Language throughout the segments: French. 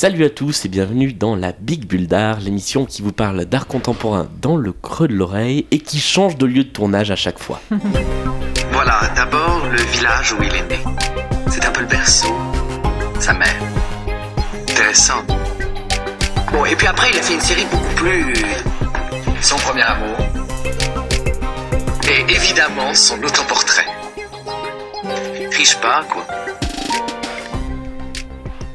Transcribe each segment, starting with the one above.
Salut à tous et bienvenue dans la Big Bulle d'art, l'émission qui vous parle d'art contemporain dans le creux de l'oreille et qui change de lieu de tournage à chaque fois. Voilà, d'abord le village où il est né. C'est un peu le berceau, sa mère. Intéressant. Bon, et puis après, il a fait une série beaucoup plus. Son premier amour. Et évidemment, son autoportrait. Triche pas, quoi.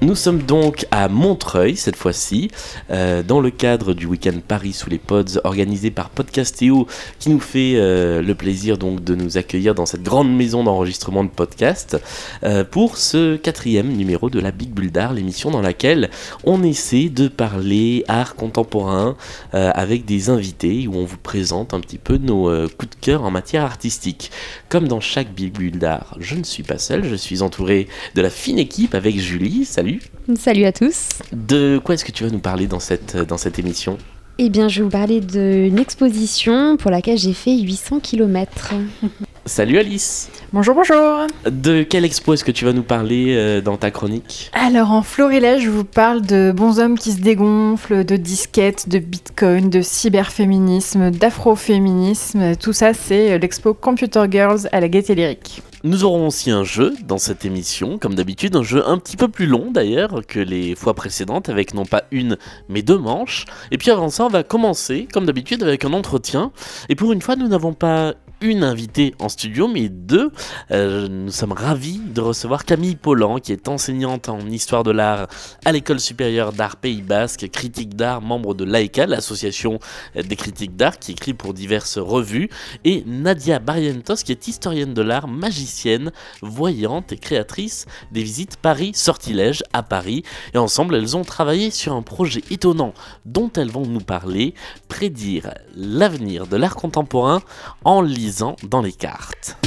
Nous sommes donc à Montreuil cette fois-ci, euh, dans le cadre du week-end Paris sous les pods organisé par Podcastéo, qui nous fait euh, le plaisir donc de nous accueillir dans cette grande maison d'enregistrement de podcasts euh, pour ce quatrième numéro de la Big Bull d'art, l'émission dans laquelle on essaie de parler art contemporain avec des invités où on vous présente un petit peu nos coups de cœur en matière artistique. Comme dans chaque Big Bull d'art, je ne suis pas seul, je suis entouré de la fine équipe avec Julie. Salut. Salut à tous. De quoi est-ce que tu vas nous parler dans cette, dans cette émission? Eh bien, je vais vous parler d'une exposition pour laquelle j'ai fait 800 km. Salut Alice Bonjour, bonjour De quelle expo est-ce que tu vas nous parler euh, dans ta chronique? Alors en florilège, je vous parle de bons hommes qui se dégonflent, de disquettes, de bitcoin, de cyberféminisme, d'afroféminisme. Tout ça, c'est l'expo Computer Girls à la Gaîté Lyrique. Nous aurons aussi un jeu dans cette émission, comme d'habitude, un jeu un petit peu plus long d'ailleurs que les fois précédentes, avec non pas une, mais deux manches. Et puis avant ça, on va commencer, comme d'habitude, avec un entretien. Et pour une fois, nous n'avons pas une invitée en studio, mais deux. Euh, nous sommes ravis de recevoir Camille Pollan, qui est enseignante en histoire de l'art à l'école supérieure d'art Pays Basque, critique d'art, membre de l'AECA, l'association des critiques d'art, qui écrit pour diverses revues, et Nadia Barrientos, qui est historienne de l'art, magicienne, voyante et créatrice des visites Paris Sortilège à Paris. Et ensemble, elles ont travaillé sur un projet étonnant dont elles vont nous parler, prédire l'avenir de l'art contemporain en lisant dans les cartes.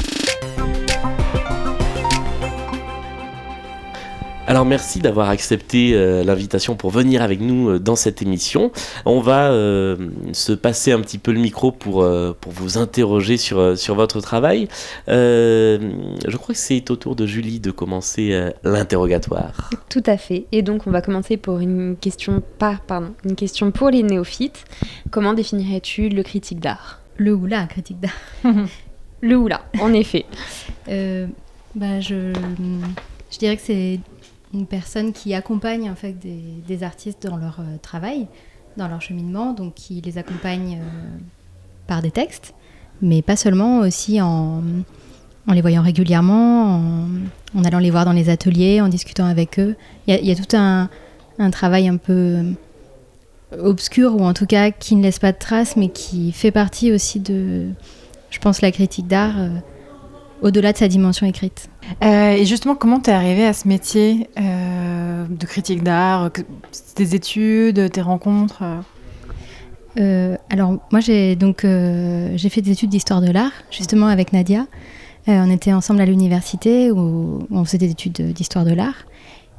Alors merci d'avoir accepté euh, l'invitation pour venir avec nous euh, dans cette émission. On va euh, se passer un petit peu le micro pour, pour vous interroger sur, sur votre travail. je crois que c'est au tour de Julie de commencer l'interrogatoire. Tout à fait. Et donc on va commencer pour une question pas pardon, une question pour les néophytes. Comment définirais-tu le critique d'art? Le oula, critique d'art. le oula, en effet. Euh, bah, je, je dirais que c'est une personne qui accompagne en fait des, artistes dans leur euh, travail, dans leur cheminement, donc qui les accompagne euh, par des textes, mais pas seulement, aussi en, en les voyant régulièrement, en, allant les voir dans les ateliers, en discutant avec eux. Il y, a tout un, un travail un peu obscur ou en tout cas qui ne laisse pas de traces mais qui fait partie aussi de, je pense, la critique d'art euh, au-delà de sa dimension écrite. Euh, et justement, comment tu es arrivé à ce métier euh, de critique d'art Tes études, tes rencontres Alors moi j'ai donc j'ai fait des études d'histoire de l'art justement avec Nadia. on était ensemble à l'université où on faisait des études d'histoire de l'art.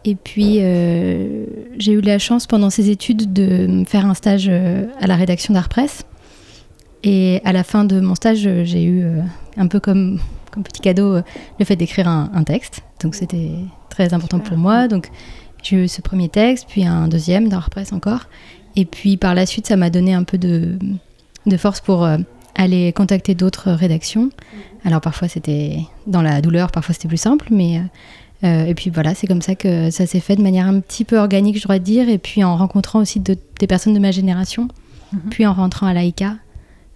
Et puis, euh, j'ai eu la chance pendant ces études de faire un stage euh, à la rédaction d'Art Presse. Et à la fin de mon stage, j'ai eu euh, un peu comme, comme petit cadeau le fait d'écrire un, texte. Donc, c'était très important pour moi. Donc, j'ai eu ce premier texte, puis un deuxième d'Art Presse encore. Et puis, par la suite, ça m'a donné un peu de, de force pour aller contacter d'autres rédactions. Alors, parfois, c'était dans la douleur, parfois, c'était plus simple, mais euh, et puis voilà, c'est comme ça que ça s'est fait de manière un petit peu organique, je dois dire, et puis en rencontrant aussi des personnes de ma génération, mhm. puis en rentrant à l'AICA,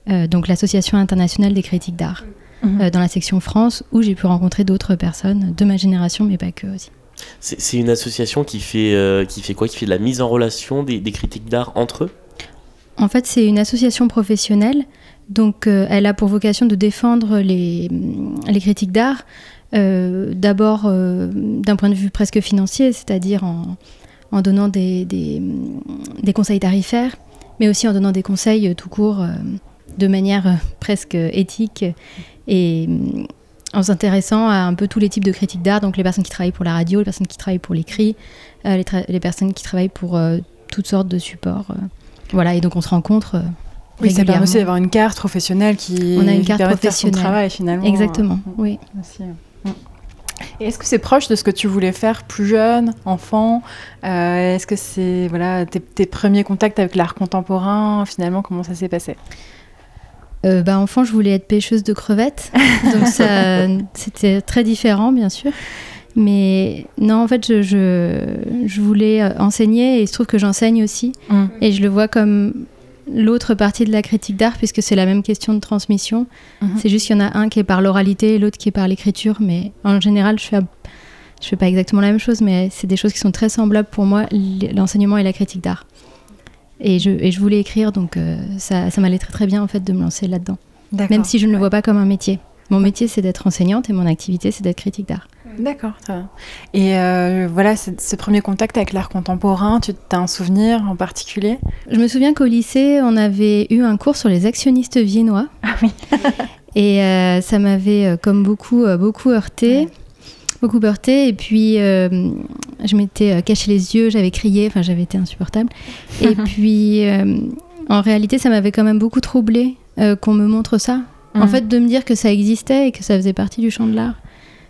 euh, donc l'Association internationale des critiques d'art, mhm. euh, dans la section France, où j'ai pu rencontrer d'autres personnes de ma génération, mais pas que aussi. C'est une association qui fait, qui fait quoi? Qui fait de la mise en relation des, critiques d'art entre eux? En fait, c'est une association professionnelle, donc elle a pour vocation de défendre les, les critiques d'art euh, d'abord euh, d'un point de vue presque financier, c'est-à-dire en, donnant des, conseils tarifaires, mais aussi en donnant des conseils euh, tout court de manière presque éthique et en s'intéressant à un peu tous les types de critiques d'art, donc les personnes qui travaillent pour la radio, les personnes qui travaillent pour l'écrit, les, les, personnes qui travaillent pour toutes sortes de supports. voilà, et donc on se rencontre. Oui, ça permet aussi d'avoir une carte professionnelle qui, on a une carte professionnelle. travail finalement. Exactement, oui. Et est-ce que c'est proche de ce que tu voulais faire plus jeune, enfant euh, Est-ce que c'est voilà tes, tes premiers contacts avec l'art contemporain Finalement, comment ça s'est passé? Euh, bah, enfant, je voulais être pêcheuse de crevettes. Donc, ça, c'était très différent, bien sûr. Mais non, en fait, je, je, je voulais euh, enseigner et il se trouve que j'enseigne aussi. Mm. Et je le vois comme l'autre partie de la critique d'art, puisque c'est la même question de transmission. Mhm. C'est juste qu'il y en a un qui est par l'oralité et l'autre qui est par l'écriture. Mais en général, je fais, je fais pas exactement la même chose, mais c'est des choses qui sont très semblables pour moi, l'enseignement et la critique d'art. Et je, et je voulais écrire, donc euh, ça, ça m'allait très très bien en fait de me lancer là-dedans. Même si je ne le vois pas comme un métier. Mon métier, c'est d'être enseignante et mon activité, c'est d'être critique d'art. D'accord, très bien. Et euh, voilà, ce, premier contact avec l'art contemporain, tu as un souvenir en particulier? Je me souviens qu'au lycée, on avait eu un cours sur les actionnistes viennois. Ah oui. et euh, ça m'avait, euh, comme beaucoup, beaucoup heurté. Beaucoup heurté. Et puis, euh, je m'étais caché les yeux, j'avais crié, enfin, j'avais été insupportable. et puis, euh, en réalité, ça m'avait quand même beaucoup troublé qu'on me montre ça. En Mhm. fait, de me dire que ça existait et que ça faisait partie du champ de l'art.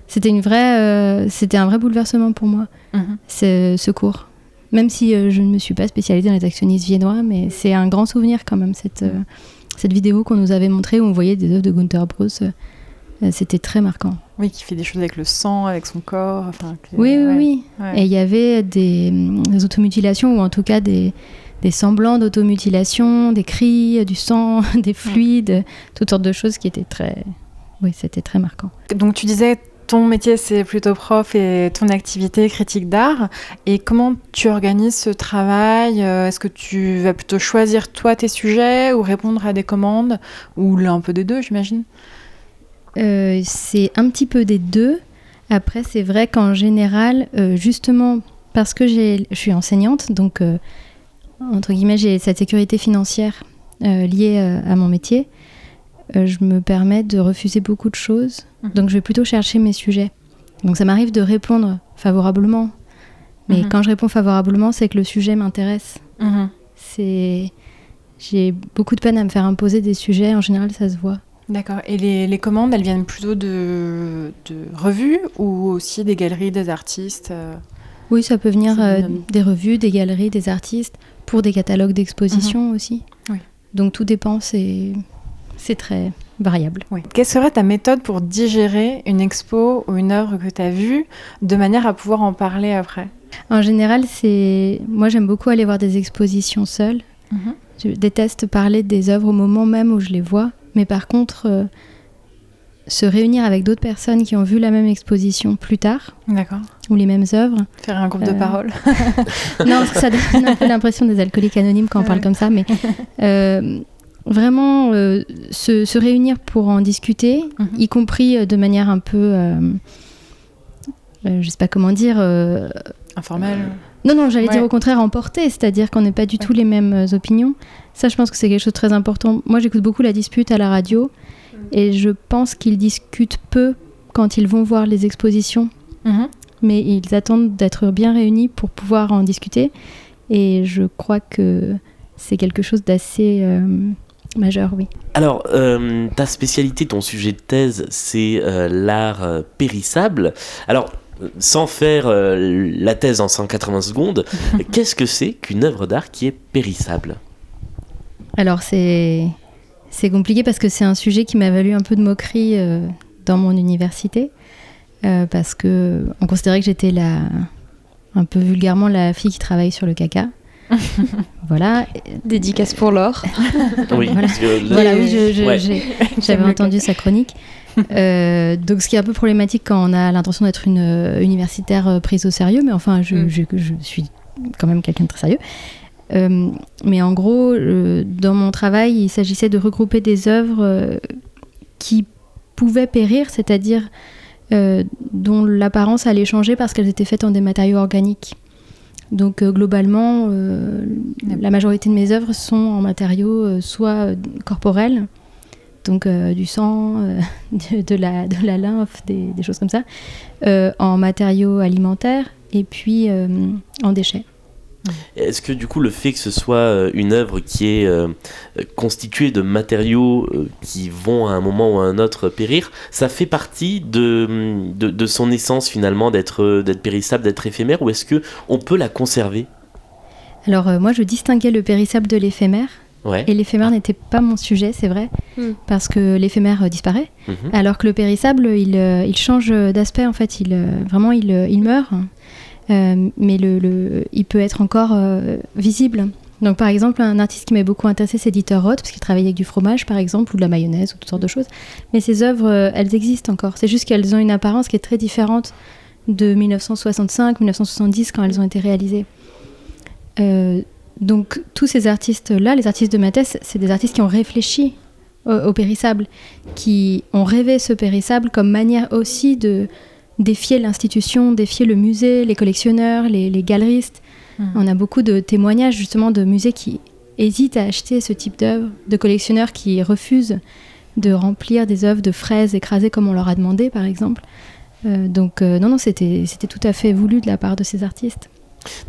C'était une vraie, euh, c'était un vrai bouleversement pour moi Mhm. ce, ce cours. Même si euh, je ne me suis pas spécialisée dans les actionnistes viennois, mais c'est un grand souvenir quand même, cette, euh, cette vidéo qu'on nous avait montrée où on voyait des œuvres de Gunther euh, C'était très marquant. Oui, qui fait des choses avec le sang, avec son corps. Enfin, Oui, oui, ouais, oui. ouais. Et il y avait des, hum, des automutilations, ou en tout cas des, des semblants d'automutilation, des cris, du sang, des fluides, toutes sortes de choses qui étaient très... Oui, c'était très marquant. Donc tu disais, ton métier c'est plutôt prof et ton activité critique d'art. Et comment tu organises ce travail? Euh, Est-ce que tu vas plutôt choisir toi tes sujets ou répondre à des commandes? Ou l'un peu des deux, j'imagine? Euh, c'est un petit peu des deux. Après, c'est vrai qu'en général, euh, justement parce que je suis enseignante, donc euh, entre guillemets, j'ai cette sécurité financière euh, liée euh, à mon métier, euh, je me permets de refuser beaucoup de choses. Mhm. Donc, je vais plutôt chercher mes sujets. Donc, ça m'arrive de répondre favorablement. Mais Mhm. quand je réponds favorablement, c'est que le sujet m'intéresse. C'est j'ai beaucoup de peine à me faire imposer des sujets. En général, ça se voit. D'accord. Et les, les commandes, elles viennent plutôt de, de revues ou aussi des galeries, des artistes Oui, ça peut venir euh, bien. des revues, des galeries, des artistes, pour des catalogues d'exposition aussi. Oui. Donc tout dépend, c'est très variable. Oui. Quelle serait ta méthode pour digérer une expo ou une œuvre que tu as vue de manière à pouvoir en parler après? En général, c'est moi j'aime beaucoup aller voir des expositions seule. Je déteste parler des œuvres au moment même où je les vois, mais par contre euh, se réunir avec d'autres personnes qui ont vu la même exposition plus tard ou les mêmes œuvres. Faire un groupe de Euh, parole. non, parce que ça donne un peu l'impression des alcooliques anonymes quand on parle comme ça, mais euh, vraiment euh, se, se réunir pour en discuter, Mhm. y compris de manière un peu, je sais pas comment dire. euh, Informel. Non, non, j'allais Ouais. dire au contraire emporter, c'est-à-dire qu'on n'est pas du tout les mêmes euh, opinions. Ça, je pense que c'est quelque chose de très important. Moi, j'écoute beaucoup la dispute à la radio, et je pense qu'ils discutent peu quand ils vont voir les expositions Mhm. mais ils attendent d'être bien réunis pour pouvoir en discuter. Et je crois que c'est quelque chose d'assez euh, majeur, oui. Alors, euh, ta spécialité, ton sujet de thèse, c'est euh, l'art périssable. Alors, sans faire euh, la thèse en 180 secondes, qu'est-ce que c'est qu'une œuvre d'art qui est périssable? Alors c'est c'est compliqué parce que c'est un sujet qui m'a valu un peu de moquerie euh, dans mon université euh, parce que on considérait que j'étais la un peu vulgairement la fille qui travaille sur le caca. voilà. Dédicace pour l'or. Oui, Voilà. parce que le- Voilà, oui, Ouais. j'avais entendu sa chronique. Euh, donc, ce qui est un peu problématique quand on a l'intention d'être une euh, universitaire euh, prise au sérieux, mais enfin, je, Mm. je- je suis quand même quelqu'un de très sérieux. Euh, mais en gros, dans mon travail, il s'agissait de regrouper des œuvres qui pouvaient périr, c'est-à-dire dont l'apparence allait changer parce qu'elles étaient faites en des matériaux organiques. Donc euh, globalement, euh, la majorité de mes œuvres sont en matériaux euh, soit corporels, donc euh, du sang, euh, de, de la, de la lymphe, des, des choses comme ça, euh, en matériaux alimentaires et puis en déchets. Est-ce que du coup le fait que ce soit une œuvre qui est constituée de matériaux qui vont à un moment ou à un autre périr, ça fait partie de, de, de son essence finalement d'être d'être périssable, d'être éphémère, ou est-ce que on peut la conserver? Alors euh, moi je distinguais le périssable de l'éphémère. Ouais. Et l'éphémère n'était pas mon sujet, c'est vrai, Mm. parce que l'éphémère euh, disparaît, Mhm. alors que le périssable, il, euh, il change d'aspect, en fait, il, euh, vraiment, il, il meurt, Euh, mais le, le- il peut être encore euh, visible. Donc par exemple, un artiste qui m'a beaucoup intéressé, c'est Dieter Roth, parce qu'il travaillait avec du fromage, par exemple, ou de la mayonnaise, ou toutes sortes de choses. Mais ces œuvres, elles existent encore. C'est juste qu'elles ont une apparence qui est très différente de 1965, 1970, quand elles ont été réalisées. Euh, donc tous ces artistes-là, les artistes de ma thèse, c'est des artistes qui ont réfléchi au, au périssable, qui ont rêvé ce périssable comme manière aussi de défier l'institution, défier le musée, les collectionneurs, les, les galeristes. Mhm. On a beaucoup de témoignages justement de musées qui hésitent à acheter ce type d'œuvres, de collectionneurs qui refusent de remplir des œuvres de fraises écrasées comme on leur a demandé par exemple. Euh, donc euh, non, non, c'était tout à fait voulu de la part de ces artistes.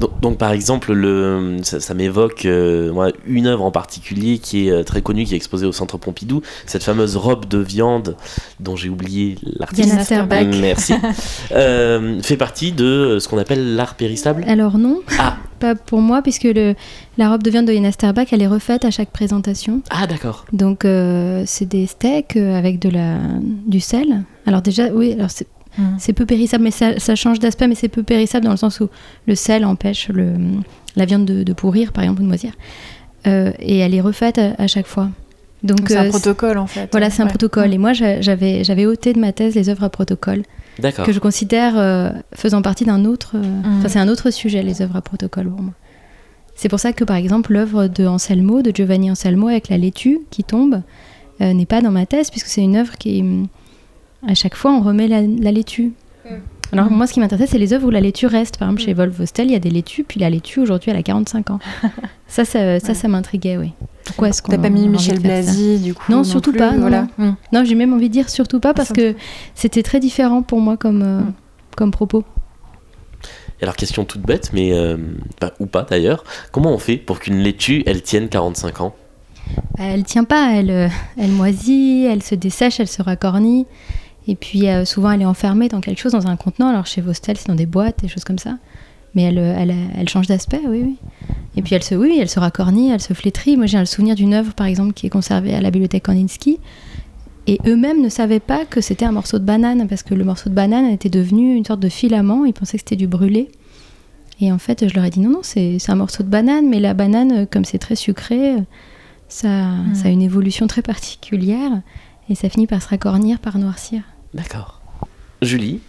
Donc, donc, par exemple, le, ça, ça m'évoque euh, une œuvre en particulier qui est euh, très connue, qui est exposée au Centre Pompidou, cette fameuse robe de viande dont j'ai oublié l'artiste. Diana Sterbeck. Merci. Euh, fait partie de ce qu'on appelle l'art périssable? Alors non, Ah. pas pour moi, puisque le, la robe de viande de Sterbeck, elle est refaite à chaque présentation. Ah d'accord. Donc euh, c'est des steaks avec de la, du sel. Alors déjà, oui, alors c'est Mhm. c'est peu périssable, mais ça, ça change d'aspect, mais c'est peu périssable dans le sens où le sel empêche le, la viande de, de pourrir, par exemple, ou de moisir. Euh, et elle est refaite à, à chaque fois. Donc c'est un euh, protocole en fait. Voilà, c'est un protocole. Et moi, j'a- j'avais j'avais ôté de ma thèse les œuvres à protocole, D'accord. que je considère euh, faisant partie d'un autre. euh, Mhm. Enfin, c'est un autre sujet, les œuvres à protocole pour moi. C'est pour ça que, par exemple, l'œuvre de Anselmo, de Giovanni Anselmo, avec la laitue qui tombe, euh, n'est pas dans ma thèse, puisque c'est une œuvre qui, à chaque fois, on remet la, la laitue. Alors, Mhm. moi, ce qui m'intéressait, c'est les œuvres où la laitue reste. Par exemple, chez Wolf Vostel, il y a des laitues, puis la laitue, aujourd'hui, elle a 45 ans. ça, ça, ça, ça m'intriguait, oui. Pourquoi est-ce qu'on T'as pas mis Michel Blasi du coup Non, surtout plus, pas, non, Voilà. Mm. Non, j'ai même envie de dire surtout pas, parce que c'était très différent pour moi comme, euh, Mm. comme propos. Et Alors question toute bête, mais euh, ou pas d'ailleurs. Comment on fait pour qu'une laitue elle tienne 45 ans? Elle tient pas, elle, euh, elle moisit, elle se dessèche, elle se racornit. Et puis euh, souvent elle est enfermée dans quelque chose, dans un contenant. Alors chez Vostel, c'est dans des boîtes, des choses comme ça. Mais elle, euh, elle, elle change d'aspect, oui, oui. Et puis elle se, oui, elle se racornit, elle se flétrit. Moi j'ai le souvenir d'une œuvre, par exemple, qui est conservée à la bibliothèque Kandinsky. Et eux-mêmes ne savaient pas que c'était un morceau de banane, parce que le morceau de banane était devenu une sorte de filament. Ils pensaient que c'était du brûlé. Et en fait, je leur ai dit non, non, c'est un morceau de banane, mais la banane, euh, comme c'est très sucré, ça, ça a une évolution très particulière et ça finit par se racornir, par noircir. D'accord. Julie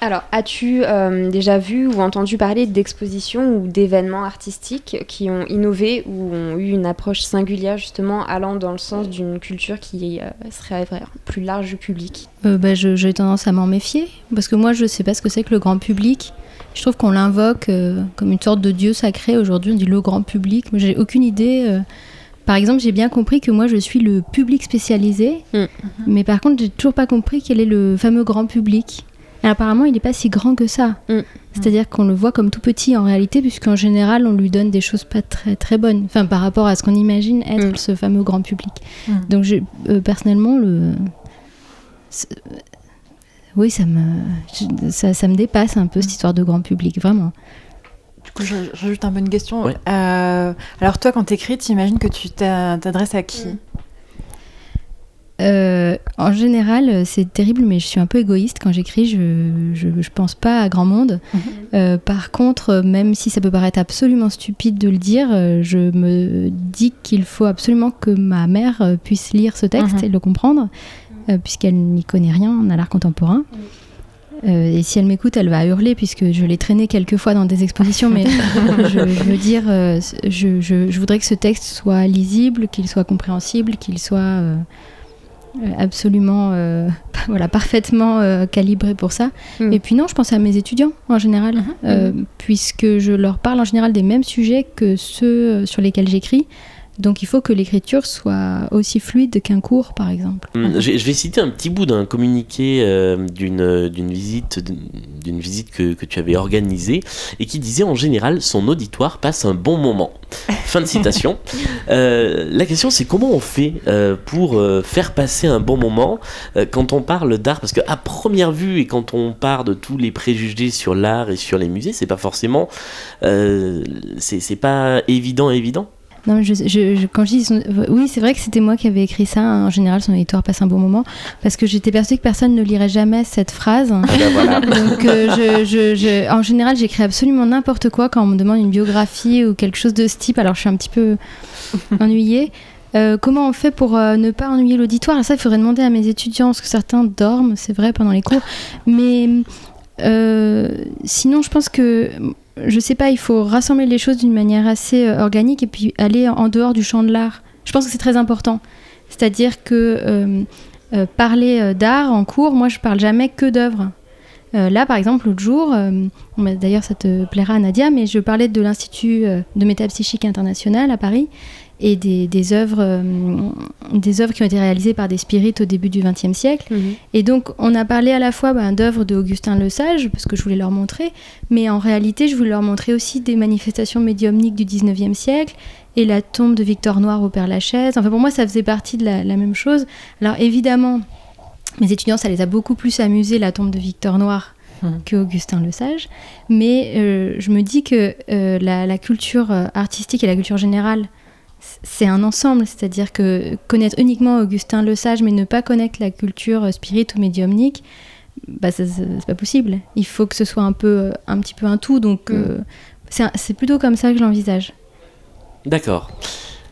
Alors, as-tu euh, déjà vu ou entendu parler d'expositions ou d'événements artistiques qui ont innové ou ont eu une approche singulière, justement, allant dans le sens d'une culture qui euh, serait vraiment plus large du public? Euh, bah, je- J'ai tendance à m'en méfier parce que moi, je sais pas ce que c'est que le grand public. Je trouve qu'on l'invoque euh, comme une sorte de dieu sacré. Aujourd'hui, on dit le grand public. Moi, j'ai aucune idée. Par exemple, j'ai bien compris que moi, je suis le public spécialisé, Mm. mais par contre, j'ai toujours pas compris quel est le fameux grand public. Et apparemment, il n'est pas si grand que ça. Mm. C'est-à-dire qu'on le voit comme tout petit en réalité, puisqu'en général, on lui donne des choses pas très très bonnes. Enfin, par rapport à ce qu'on imagine être Mm. ce fameux grand public. Donc, je, euh, personnellement, le, oui, ça me, je- ça, ça me dépasse un peu cette histoire de grand public, vraiment. Du coup, je, je rajoute un peu une question. Euh, alors toi, quand t'écris, t'imagines que tu t'a- t'adresses à qui? Euh, en général, c'est terrible, mais je suis un peu égoïste quand j'écris. Je, je, je pense pas à grand monde. Mhm. Euh, par contre, même si ça peut paraître absolument stupide de le dire, je me dis qu'il faut absolument que ma mère puisse lire ce texte Mhm. et le comprendre, euh, puisqu'elle n'y connaît rien en l'art contemporain. Euh, et si elle m'écoute, elle va hurler puisque je l'ai traîné quelques fois dans des expositions. Mais je, veux dire, euh, je, je- je voudrais que ce texte soit lisible, qu'il soit compréhensible, qu'il soit euh, absolument, euh, voilà, parfaitement calibré pour ça. Mm. Et puis non, je pense à mes étudiants en général, euh, puisque je leur parle en général des mêmes sujets que ceux sur lesquels j'écris. Donc il faut que l'écriture soit aussi fluide qu'un cours, par exemple. Hum, Je je vais citer un petit bout d'un communiqué euh, d'une d'une visite, d'une visite que, que tu avais organisée et qui disait en général son auditoire passe un bon moment. Fin de citation. Euh, la question c'est comment on fait euh, pour euh, faire passer un bon moment euh, quand on parle d'art? Parce qu'à première vue et quand on part de tous les préjugés sur l'art et sur les musées, c'est pas forcément, euh, c'est c'est pas évident évident. Non, mais je, je- je- quand je dis son- oui, c'est vrai que c'était moi qui avais écrit ça. En général, son éditoire passe un bon moment parce que j'étais persuadée que personne ne lirait jamais cette phrase. Ah ben voilà. Donc, euh, je, en général, j'écris absolument n'importe quoi quand on me demande une biographie ou quelque chose de ce type. Alors, je suis un petit peu ennuyée. Euh, comment on fait pour euh, ne pas ennuyer l'auditoire? Ça, il faudrait demander à mes étudiants, parce que certains dorment, c'est vrai, pendant les cours. Mais euh, sinon, je pense que, je sais pas, il faut rassembler les choses d'une manière assez euh, organique et puis aller en dehors du champ de l'art. Je pense que c'est très important. C'est-à-dire que euh, euh, parler d'art en cours, moi, je parle jamais que d'œuvres. Là, par exemple, l'autre jour, d'ailleurs, ça te plaira, Nadia, mais je parlais de l'Institut de métapsychique international à Paris et des, des œuvres, euh, des œuvres qui ont été réalisées par des spirites au début du XXe siècle. Et donc, on a parlé à la fois ben, d'œuvres de Augustin Le Sage, parce que je voulais leur montrer, mais en réalité, je voulais leur montrer aussi des manifestations médiumniques du 19e siècle et la tombe de Victor Noir au Père Lachaise. Enfin, pour moi, ça faisait partie de la, la même chose. Alors, évidemment, mes étudiants, ça les a beaucoup plus amusés, la tombe de Victor Noir, Mhm. que Augustin Le Sage. Mais euh, je me dis que euh, la, la culture artistique et la culture générale, c'est un ensemble, c'est-à-dire que connaître uniquement Augustin Le Sage, mais ne pas connaître la culture euh, spirit ou médiumnique, bah, c'est pas possible. Il faut que ce soit un peu, euh, un petit peu un tout. Donc, euh, c'est un- c'est plutôt comme ça que je l'envisage. D'accord.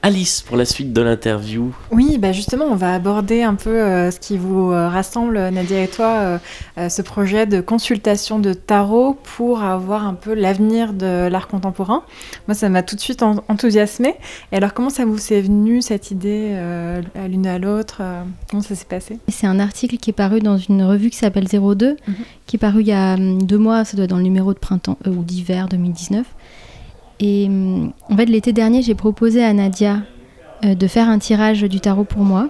Alice, pour la suite de l'interview. Oui, bah justement, on va aborder un peu euh, ce qui vous euh, rassemble, Nadia et toi, euh, euh, ce projet de consultation de tarot pour avoir un peu l'avenir de l'art contemporain. Moi, ça m'a tout de suite en- enthousiasmée. Et alors, comment ça vous est venu, cette idée, euh, à l'une à l'autre Comment ça s'est passé? C'est un article qui est paru dans une revue qui s'appelle 02, Mhm. qui est paru il y a hum, deux mois, ça doit être dans le numéro de printemps euh, ou d'hiver 2019. Et hum, en fait, l'été dernier, j'ai proposé à Nadia euh, de faire un tirage du tarot pour moi,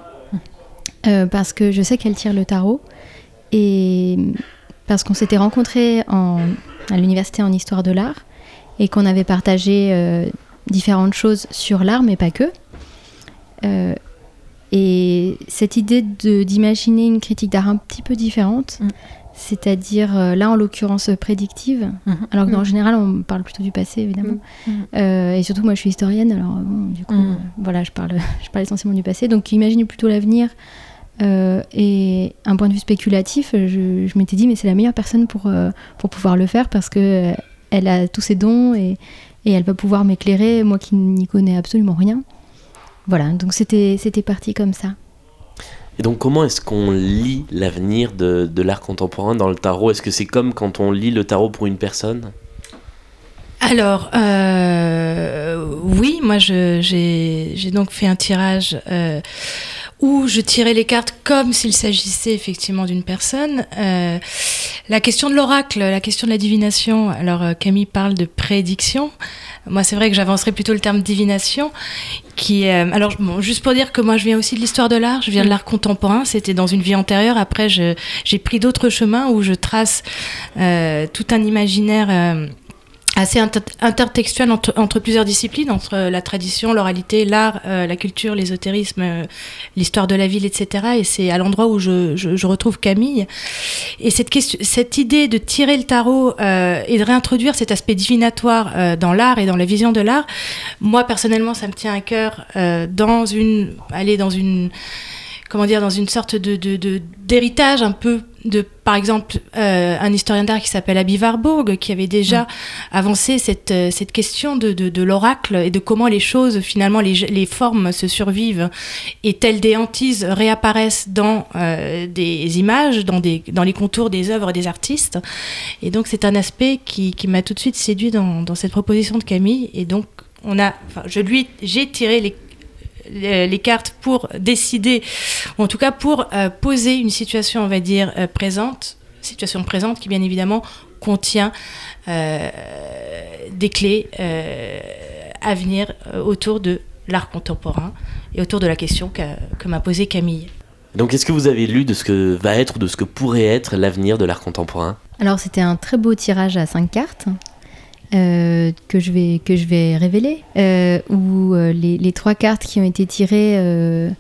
euh, parce que je sais qu'elle tire le tarot, et hum, parce qu'on s'était rencontrés en- à l'université en histoire de l'art, et qu'on avait partagé euh, différentes choses sur l'art, mais pas que. Et cette idée d'imaginer une critique d'art un petit peu différente, Mm. C'est-à-dire euh, là en l'occurrence euh, prédictive, Mhm. alors que en général on parle plutôt du passé évidemment. Mm. Mm. Euh, et surtout moi je suis historienne, alors bon, du coup euh, voilà je parle, je parle essentiellement du passé. Donc imaginer plutôt l'avenir. euh, et un point de vue spéculatif, je, je m'étais dit mais c'est la meilleure personne pour, pour pouvoir le faire parce que elle a tous ses dons et, et elle va pouvoir m'éclairer, moi qui n'y connais absolument rien. Voilà, donc c'était parti comme ça. Et donc, comment est-ce qu'on lit l'avenir de, l'art contemporain dans le tarot? Est-ce que c'est comme quand on lit le tarot pour une personne? Alors, euh, oui, moi j'ai donc fait un tirage euh, où je tirais les cartes comme s'il s'agissait effectivement d'une personne. Euh, la question de l'oracle, la question de la divination, alors euh, Camille parle de prédiction. Moi, c'est vrai que j'avancerais plutôt le terme divination, qui est... euh, alors, bon, juste pour dire que moi, je viens aussi de l'histoire de l'art, je viens de l'art contemporain, c'était dans une vie antérieure. Après, j'ai pris d'autres chemins où je trace euh, tout un imaginaire... assez inter- intertextuel entre, plusieurs disciplines, entre euh, la tradition, l'oralité, l'art, euh, la culture, l'ésotérisme, euh, l'histoire de la ville, etc. Et c'est à l'endroit où je, je, retrouve Camille. Et cette, question, cette idée de tirer le tarot et de réintroduire cet aspect divinatoire dans l'art et dans la vision de l'art, moi personnellement, ça me tient à cœur dans une, aller dans une, comment dire, dans une sorte de, d'héritage un peu de, par exemple, euh, un historien d'art qui s'appelle Abby Warburg, qui avait déjà avancé cette, euh, cette question de, de, de l'oracle et de comment les choses, finalement, les, les formes se survivent et telles des hantises réapparaissent dans euh, des images, dans, des, dans les contours des œuvres des artistes. Et donc, c'est un aspect qui, qui m'a tout de suite séduit dans, dans cette proposition de Camille. Et donc, on a, enfin, je lui, j'ai tiré les les les cartes pour décider, ou en tout cas pour euh, poser une situation, on va dire, euh, présente, situation présente qui bien évidemment contient euh, des clés euh, à venir euh, autour de l'art contemporain et autour de la question que, que m'a posée Camille. Donc, est-ce que vous avez lu de ce que va être ou de ce que pourrait être l'avenir de l'art contemporain? Alors, c'était un très beau tirage à cinq cartes. Euh, que, je vais, que je vais révéler, euh, où euh, les, les, trois cartes qui ont été tirées euh,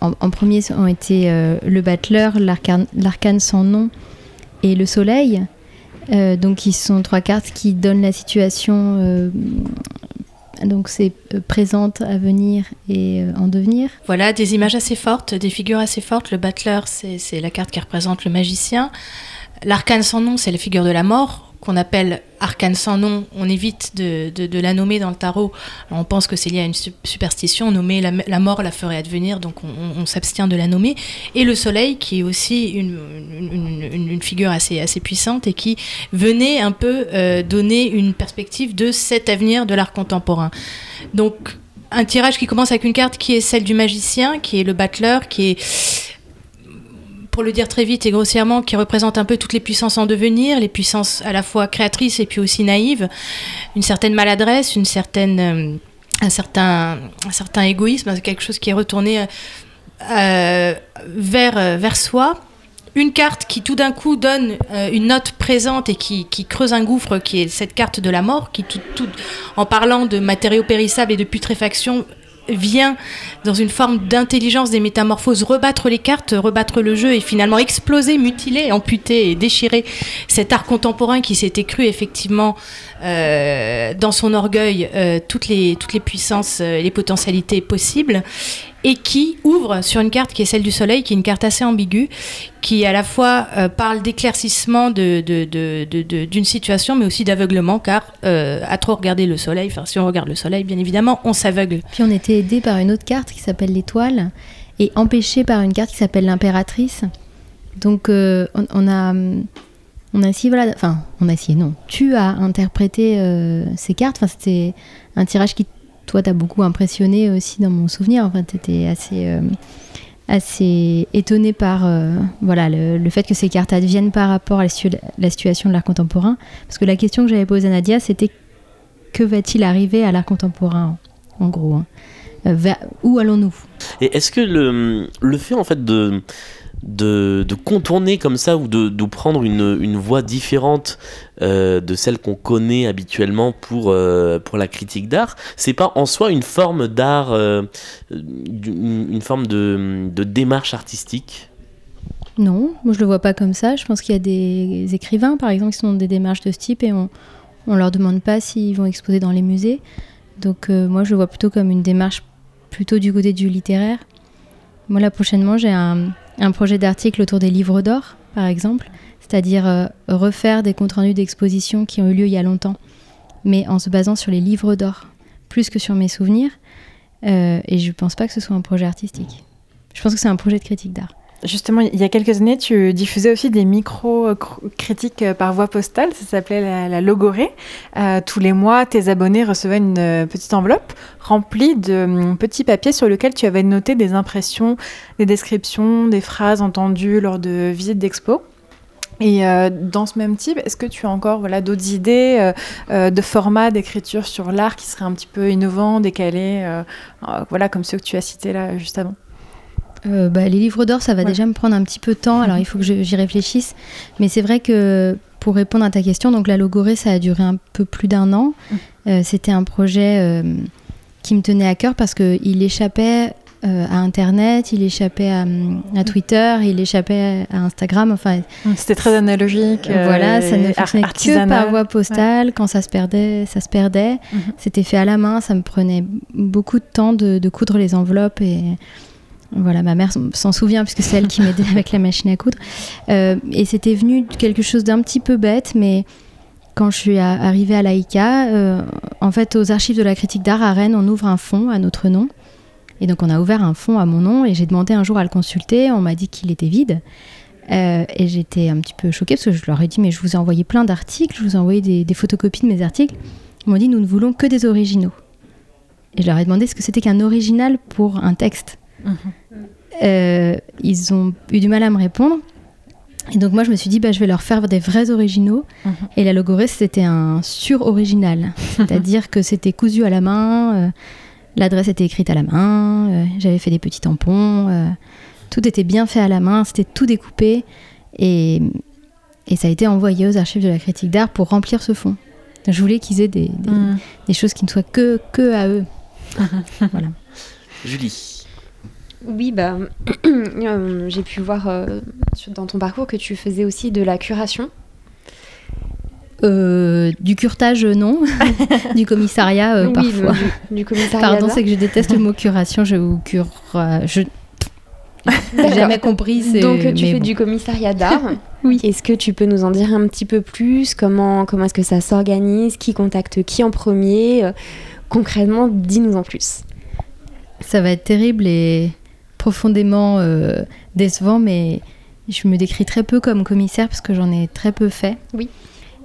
en, premier ont été le battleur, l'arcane sans nom et le soleil. donc, ils sont trois cartes qui donnent la situation donc c'est présente, à venir et en devenir. Voilà, des images assez fortes, des figures assez fortes. Le battleur, c'est la carte qui représente le magicien. L'arcane sans nom, c'est la figure de la mort, qu'on appelle arcane sans nom. On évite de, la nommer dans le tarot. On pense que c'est lié à une superstition. Nommer la, mort la ferait advenir, donc on, s'abstient de la nommer. Et le soleil, qui est aussi une, figure assez, assez puissante et qui venait un peu euh, donner une perspective de cet avenir de l'art contemporain. Donc un tirage qui commence avec une carte qui est celle du magicien, qui est le battleur, qui est pour le dire très vite et grossièrement, qui représente un peu toutes les puissances en devenir, les puissances à la fois créatrices et puis aussi naïves, une certaine maladresse, une certaine, euh, un, certain, un certain égoïsme, quelque chose qui est retourné euh, vers, euh, vers soi. Une carte qui tout d'un coup donne une note présente et qui, qui, creuse un gouffre, qui est cette carte de la mort, qui tout, tout, en parlant de matériaux périssables et de putréfaction vient dans une forme d'intelligence des métamorphoses rebattre les cartes, rebattre le jeu et finalement exploser, mutiler, amputer et déchirer cet art contemporain qui s'était cru effectivement euh, dans son orgueil euh, toutes, les, toutes les puissances et euh, les potentialités possibles et qui ouvre sur une carte qui est celle du soleil, qui est une carte assez ambiguë, qui à la fois euh, parle d'éclaircissement d'une situation, mais aussi d'aveuglement, car euh, à trop regarder le soleil, enfin si on regarde le soleil, bien évidemment, on s'aveugle. Puis on était aidé par une autre carte qui s'appelle l'étoile, et empêché par une carte qui s'appelle l'impératrice. Donc euh, on, on, a... On a essayé, voilà, enfin, on a essayé, non. Tu as interprété ces cartes. Enfin, c'était un tirage qui toi, t'as beaucoup impressionné aussi dans mon souvenir. Enfin, t'étais assez, euh, assez étonné par euh, voilà, le, fait que ces cartes adviennent par rapport à la, situation de l'art contemporain. Parce que la question que j'avais posée à Nadia, c'était que va-t-il arriver à l'art contemporain, en gros hein? Euh, Où allons-nous? Et est-ce que le, le fait, en fait, de de, contourner comme ça ou de, prendre une, voie différente euh, de celle qu'on connaît habituellement pour, euh, pour la critique d'art, c'est pas en soi une forme d'art, euh, une, forme de, démarche artistique Non, moi je le vois pas comme ça. Je pense qu'il y a des écrivains par exemple qui sont dans des démarches de ce type et on, on leur demande pas s'ils vont exposer dans les musées. Donc moi je le vois plutôt comme une démarche plutôt du côté du littéraire. Moi là prochainement j'ai un un projet d'article autour des livres d'or, par exemple, c'est-à-dire euh, refaire des comptes rendus d'expositions qui ont eu lieu il y a longtemps, mais en se basant sur les livres d'or, plus que sur mes souvenirs. Euh, et je ne pense pas que ce soit un projet artistique. Je pense que c'est un projet de critique d'art. Justement, il y a quelques années, tu diffusais aussi des micro-critiques par voie postale. Ça s'appelait la, la Logorée. Euh, tous les mois, tes abonnés recevaient une euh, petite enveloppe remplie de um, petits papiers sur lesquels tu avais noté des impressions, des descriptions, des phrases entendues lors de visites d'expo. Et euh, dans ce même type, est-ce que tu as encore voilà, d'autres idées euh, euh, de format d'écriture sur l'art qui seraient un petit peu innovants, décalés, voilà, comme ceux que tu as cités là juste avant? Euh, bah, les livres d'or, ça va ouais. déjà me prendre un petit peu de temps, alors il faut que j'y réfléchisse. Mais c'est vrai que pour répondre à ta question, donc la logorée, ça a duré un peu plus d'un an. Euh, C'était un projet euh, qui me tenait à cœur parce qu'il échappait euh, à Internet, il échappait à, à, Twitter, il échappait à Instagram. Enfin, c'était très analogique. Euh, voilà, ça ne fonctionnait que par voie postale. Ouais. Quand ça se perdait, ça se perdait. Mm -hmm. C'était fait à la main. Ça me prenait beaucoup de temps de, de coudre les enveloppes et voilà, ma mère s'en souvient puisque c'est elle qui m'aidait avec la machine à coudre. Euh, et c'était venu quelque chose d'un petit peu bête, mais quand je suis arrivée à l'AICA, euh, en fait, aux archives de la critique d'art à Rennes, on ouvre un fonds à notre nom. Et donc, on a ouvert un fonds à mon nom et j'ai demandé un jour à le consulter. On m'a dit qu'il était vide. Euh, et j'étais un petit peu choquée parce que je leur ai dit Mais je vous ai envoyé plein d'articles, je vous ai envoyé des, des photocopies de mes articles. Ils m'ont dit Nous ne voulons que des originaux. Et je leur ai demandé ce que c'était qu'un original pour un texte? Euh, ils ont eu du mal à me répondre. Et donc moi je me suis dit bah, je vais leur faire des vrais originaux mmh. et la logorée c'était un sur original c'est-à-dire que c'était cousu à la main euh, L'adresse était écrite à la main, euh, j'avais fait des petits tampons, euh, tout était bien fait à la main, c'était tout découpé et, et ça a été envoyé aux archives de la critique d'art pour remplir ce fond. Je voulais qu'ils aient des, des, des choses qui ne soient que, que à eux. voilà. Julie. Oui, bah, euh, j'ai pu voir euh, dans ton parcours que tu faisais aussi de la curation. Euh, du curtage, non. du commissariat, oui, parfois. du, du commissariat. Pardon, c'est que je déteste le mot curation. Je ou cure. je jamais compris. Donc tu mais fais bon. du commissariat d'art. Oui. Est-ce que tu peux nous en dire un petit peu plus? Comment, comment est-ce que ça s'organise? Qui contacte qui en premier? Concrètement, dis-nous en plus. Ça va être terrible et profondément euh, décevant, mais je me décris très peu comme commissaire parce que j'en ai très peu fait. Oui.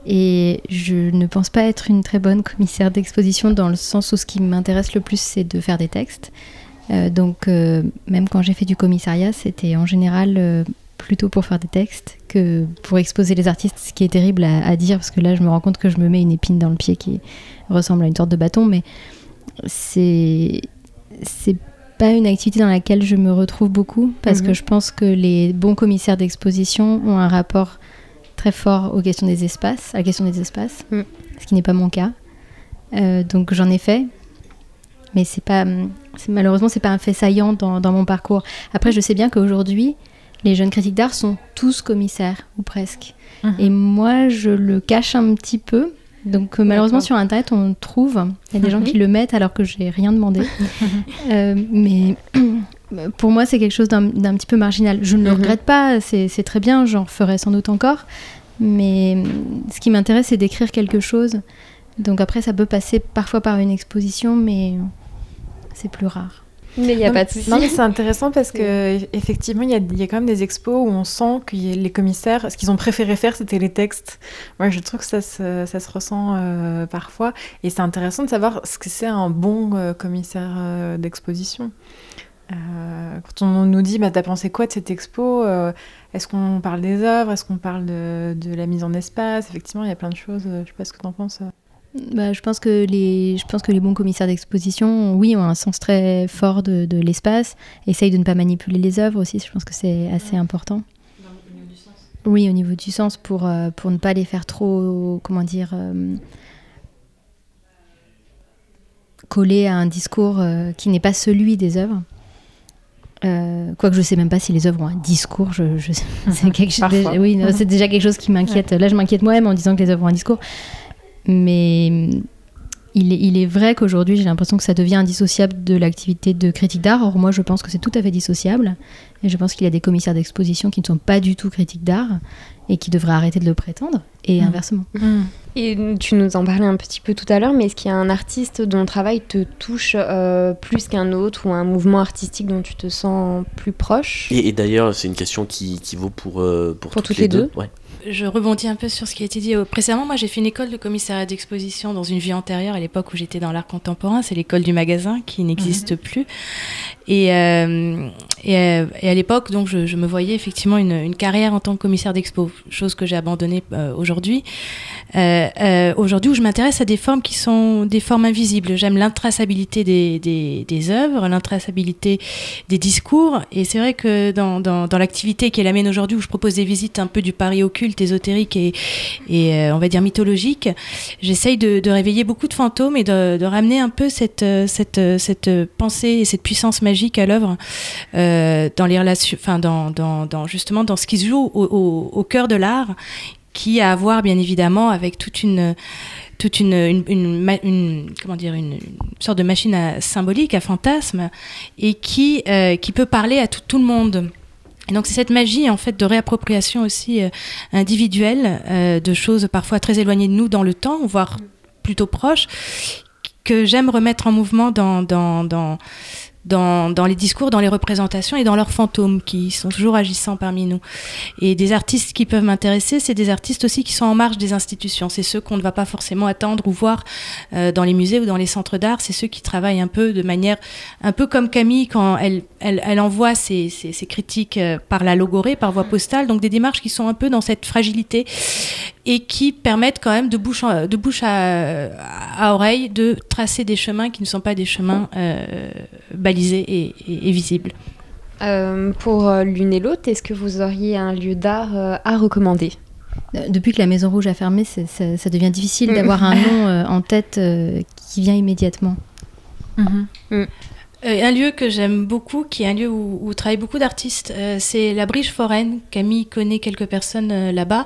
Et je ne pense pas être une très bonne commissaire d'exposition dans le sens où ce qui m'intéresse le plus, c'est de faire des textes. Euh, donc, euh, même quand j'ai fait du commissariat, c'était en général euh, plutôt pour faire des textes que pour exposer les artistes, ce qui est terrible à, à dire parce que là, je me rends compte que je me mets une épine dans le pied qui ressemble à une sorte de bâton, mais c'est c'est pas une activité dans laquelle je me retrouve beaucoup parce Mhm. que je pense que les bons commissaires d'exposition ont un rapport très fort aux questions des espaces, à la question des espaces, Mhm. ce qui n'est pas mon cas. Euh, donc j'en ai fait, mais c'est pas, c'est- malheureusement c'est pas un fait saillant dans, dans mon parcours. Après, je sais bien qu'aujourd'hui, les jeunes critiques d'art sont tous commissaires ou presque. Mhm. Et moi, je le cache un petit peu. Donc euh, malheureusement sur internet on trouve, il y a des gens Mhm. qui le mettent alors que j'ai rien demandé. Euh, mais pour moi c'est quelque chose d'un petit peu marginal. Je ne le Mhm. regrette pas, c'est très bien, j'en ferai sans doute encore. Mais ce qui m'intéresse c'est d'écrire quelque chose. Donc après ça peut passer parfois par une exposition mais c'est plus rare. Mais il n'y a Non, pas de souci. Non, mais c'est intéressant parce que eff- effectivement, il y y a quand même des expos où on sent que les commissaires, ce qu'ils ont préféré faire, c'était les textes. Moi, je trouve que ça se, ça se ressent euh, parfois. Et c'est intéressant de savoir ce que c'est un bon euh, commissaire euh, d'exposition. Quand on nous dit, bah, t'as pensé quoi de cette expo Est-ce qu'on parle des œuvres Est-ce qu'on parle de, de la mise en espace? Effectivement, il y a plein de choses. Je sais pas ce que t'en penses. Bah, je, pense que les, je pense que les bons commissaires d'exposition, oui, ont un sens très fort de, de l'espace, essayent de ne pas manipuler les œuvres aussi, je pense que c'est assez important. Oui, au niveau du sens, pour, euh, pour ne pas les faire trop, comment dire, euh, coller à un discours euh, qui n'est pas celui des œuvres. Euh, quoique je sais même pas si les œuvres ont un discours, je, je- quelque oui, c'est déjà quelque chose qui m'inquiète. Là, je m'inquiète moi-même en disant que les œuvres ont un discours. Mais hum, il est, il est vrai qu'aujourd'hui, j'ai l'impression que ça devient indissociable de l'activité de critique d'art. Or, moi, je pense que c'est tout à fait dissociable. Et je pense qu'il y a des commissaires d'exposition qui ne sont pas du tout critiques d'art et qui devraient arrêter de le prétendre, et Mhm. inversement. Et tu nous en parlais un petit peu tout à l'heure, mais est-ce qu'il y a un artiste dont le travail te touche euh, plus qu'un autre ou un mouvement artistique dont tu te sens plus proche? Et, et d'ailleurs, c'est une question qui, qui vaut pour, euh, pour, Pour toutes, toutes les les deux. deux. Ouais. Je rebondis un peu sur ce qui a été dit précédemment. Moi, j'ai fait une école de commissariat d'exposition dans une vie antérieure, à l'époque où j'étais dans l'art contemporain. C'est l'école du magasin qui n'existe plus. Et, euh, euh, et à l'époque, donc, je, me voyais effectivement une, carrière en tant que commissaire d'expo, chose que j'ai abandonnée euh, aujourd'hui. Aujourd'hui, où je m'intéresse à des formes qui sont des formes invisibles. J'aime l'intraçabilité des, œuvres, l'intraçabilité des discours. Et c'est vrai que dans, l'activité qui est aujourd'hui, où je propose des visites un peu du Paris occulte, ésotérique et, on va dire mythologique, j'essaye de, réveiller beaucoup de fantômes et de, ramener un peu cette, cette pensée et cette puissance magique à l'œuvre euh, dans les relations, enfin dans, dans, dans justement dans ce qui se joue au, au, au cœur de l'art, qui a à voir bien évidemment avec toute une toute une, une, une, ma- une- comment dire une, une sorte de machine à, symbolique à fantasme et qui euh, qui peut parler à tout, tout le monde. Et donc c'est cette magie en fait de réappropriation aussi euh, individuelle euh, de choses parfois très éloignées de nous dans le temps, voire plutôt proches, que j'aime remettre en mouvement dans, dans, dans, dans, dans les discours, dans les représentations et dans leurs fantômes qui sont toujours agissants parmi nous. Et des artistes qui peuvent m'intéresser, c'est des artistes aussi qui sont en marge des institutions. C'est ceux qu'on ne va pas forcément attendre ou voir euh, dans les musées ou dans les centres d'art. C'est ceux qui travaillent un peu de manière, un peu comme Camille quand elle, elle, envoie ses, ses, ses critiques euh, par la logorée, par voie postale. Donc des démarches qui sont un peu dans cette fragilité et qui permettent quand même de bouche, en- de bouche à, à oreille de tracer des chemins qui ne sont pas des chemins euh, balisés et, et- et visibles. Euh, pour euh, l'une et l'autre, est-ce que vous auriez un lieu d'art euh, à recommander? Depuis que la Maison Rouge a fermé, c'est- ça, ça devient difficile d'avoir un nom euh, en tête euh, qui vient immédiatement. Euh, un lieu que j'aime beaucoup, qui est un lieu où, où travaillent beaucoup d'artistes, euh, c'est la Briche Foraine. Camille connaît quelques personnes euh, là-bas,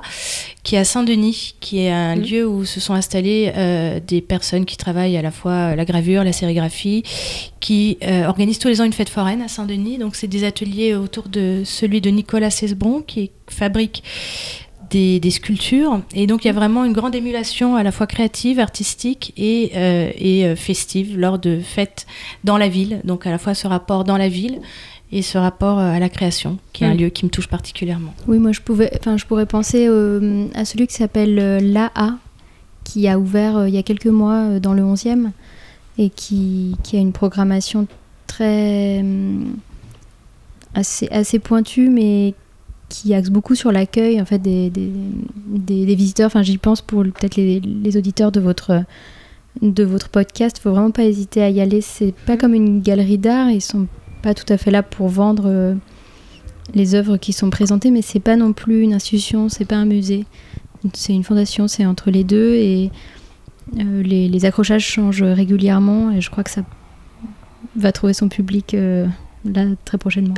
qui est à Saint-Denis, qui est un Mhm. lieu où se sont installées des personnes qui travaillent à la fois la gravure, la sérigraphie, qui organisent tous les ans une fête foraine à Saint-Denis. Donc c'est des ateliers autour de celui de Nicolas Cesbron, qui fabrique des, des sculptures. Et donc il y a vraiment une grande émulation à la fois créative, artistique et, euh, et euh, festive lors de fêtes dans la ville. Donc à la fois ce rapport dans la ville et ce rapport euh, à la création, qui est un lieu qui me touche particulièrement. Oui, moi je pouvais, enfin je pourrais penser euh, à celui qui s'appelle euh, l'AA, qui a ouvert euh, il y a quelques mois dans le 11e et qui, qui a une programmation très hum, assez, assez pointue, mais qui axe beaucoup sur l'accueil en fait des, des, des- des visiteurs. Enfin, j'y pense pour peut-être les, les auditeurs de votre de votre podcast. Faut vraiment pas hésiter à y aller. C'est pas comme une galerie d'art. Ils sont pas tout à fait là pour vendre. euh, les œuvres qui sont présentées, mais c'est pas non plus une institution, c'est pas un musée. C'est une fondation, c'est entre les deux et euh, les, les accrochages changent régulièrement et je crois que ça va trouver son public euh, là très prochainement.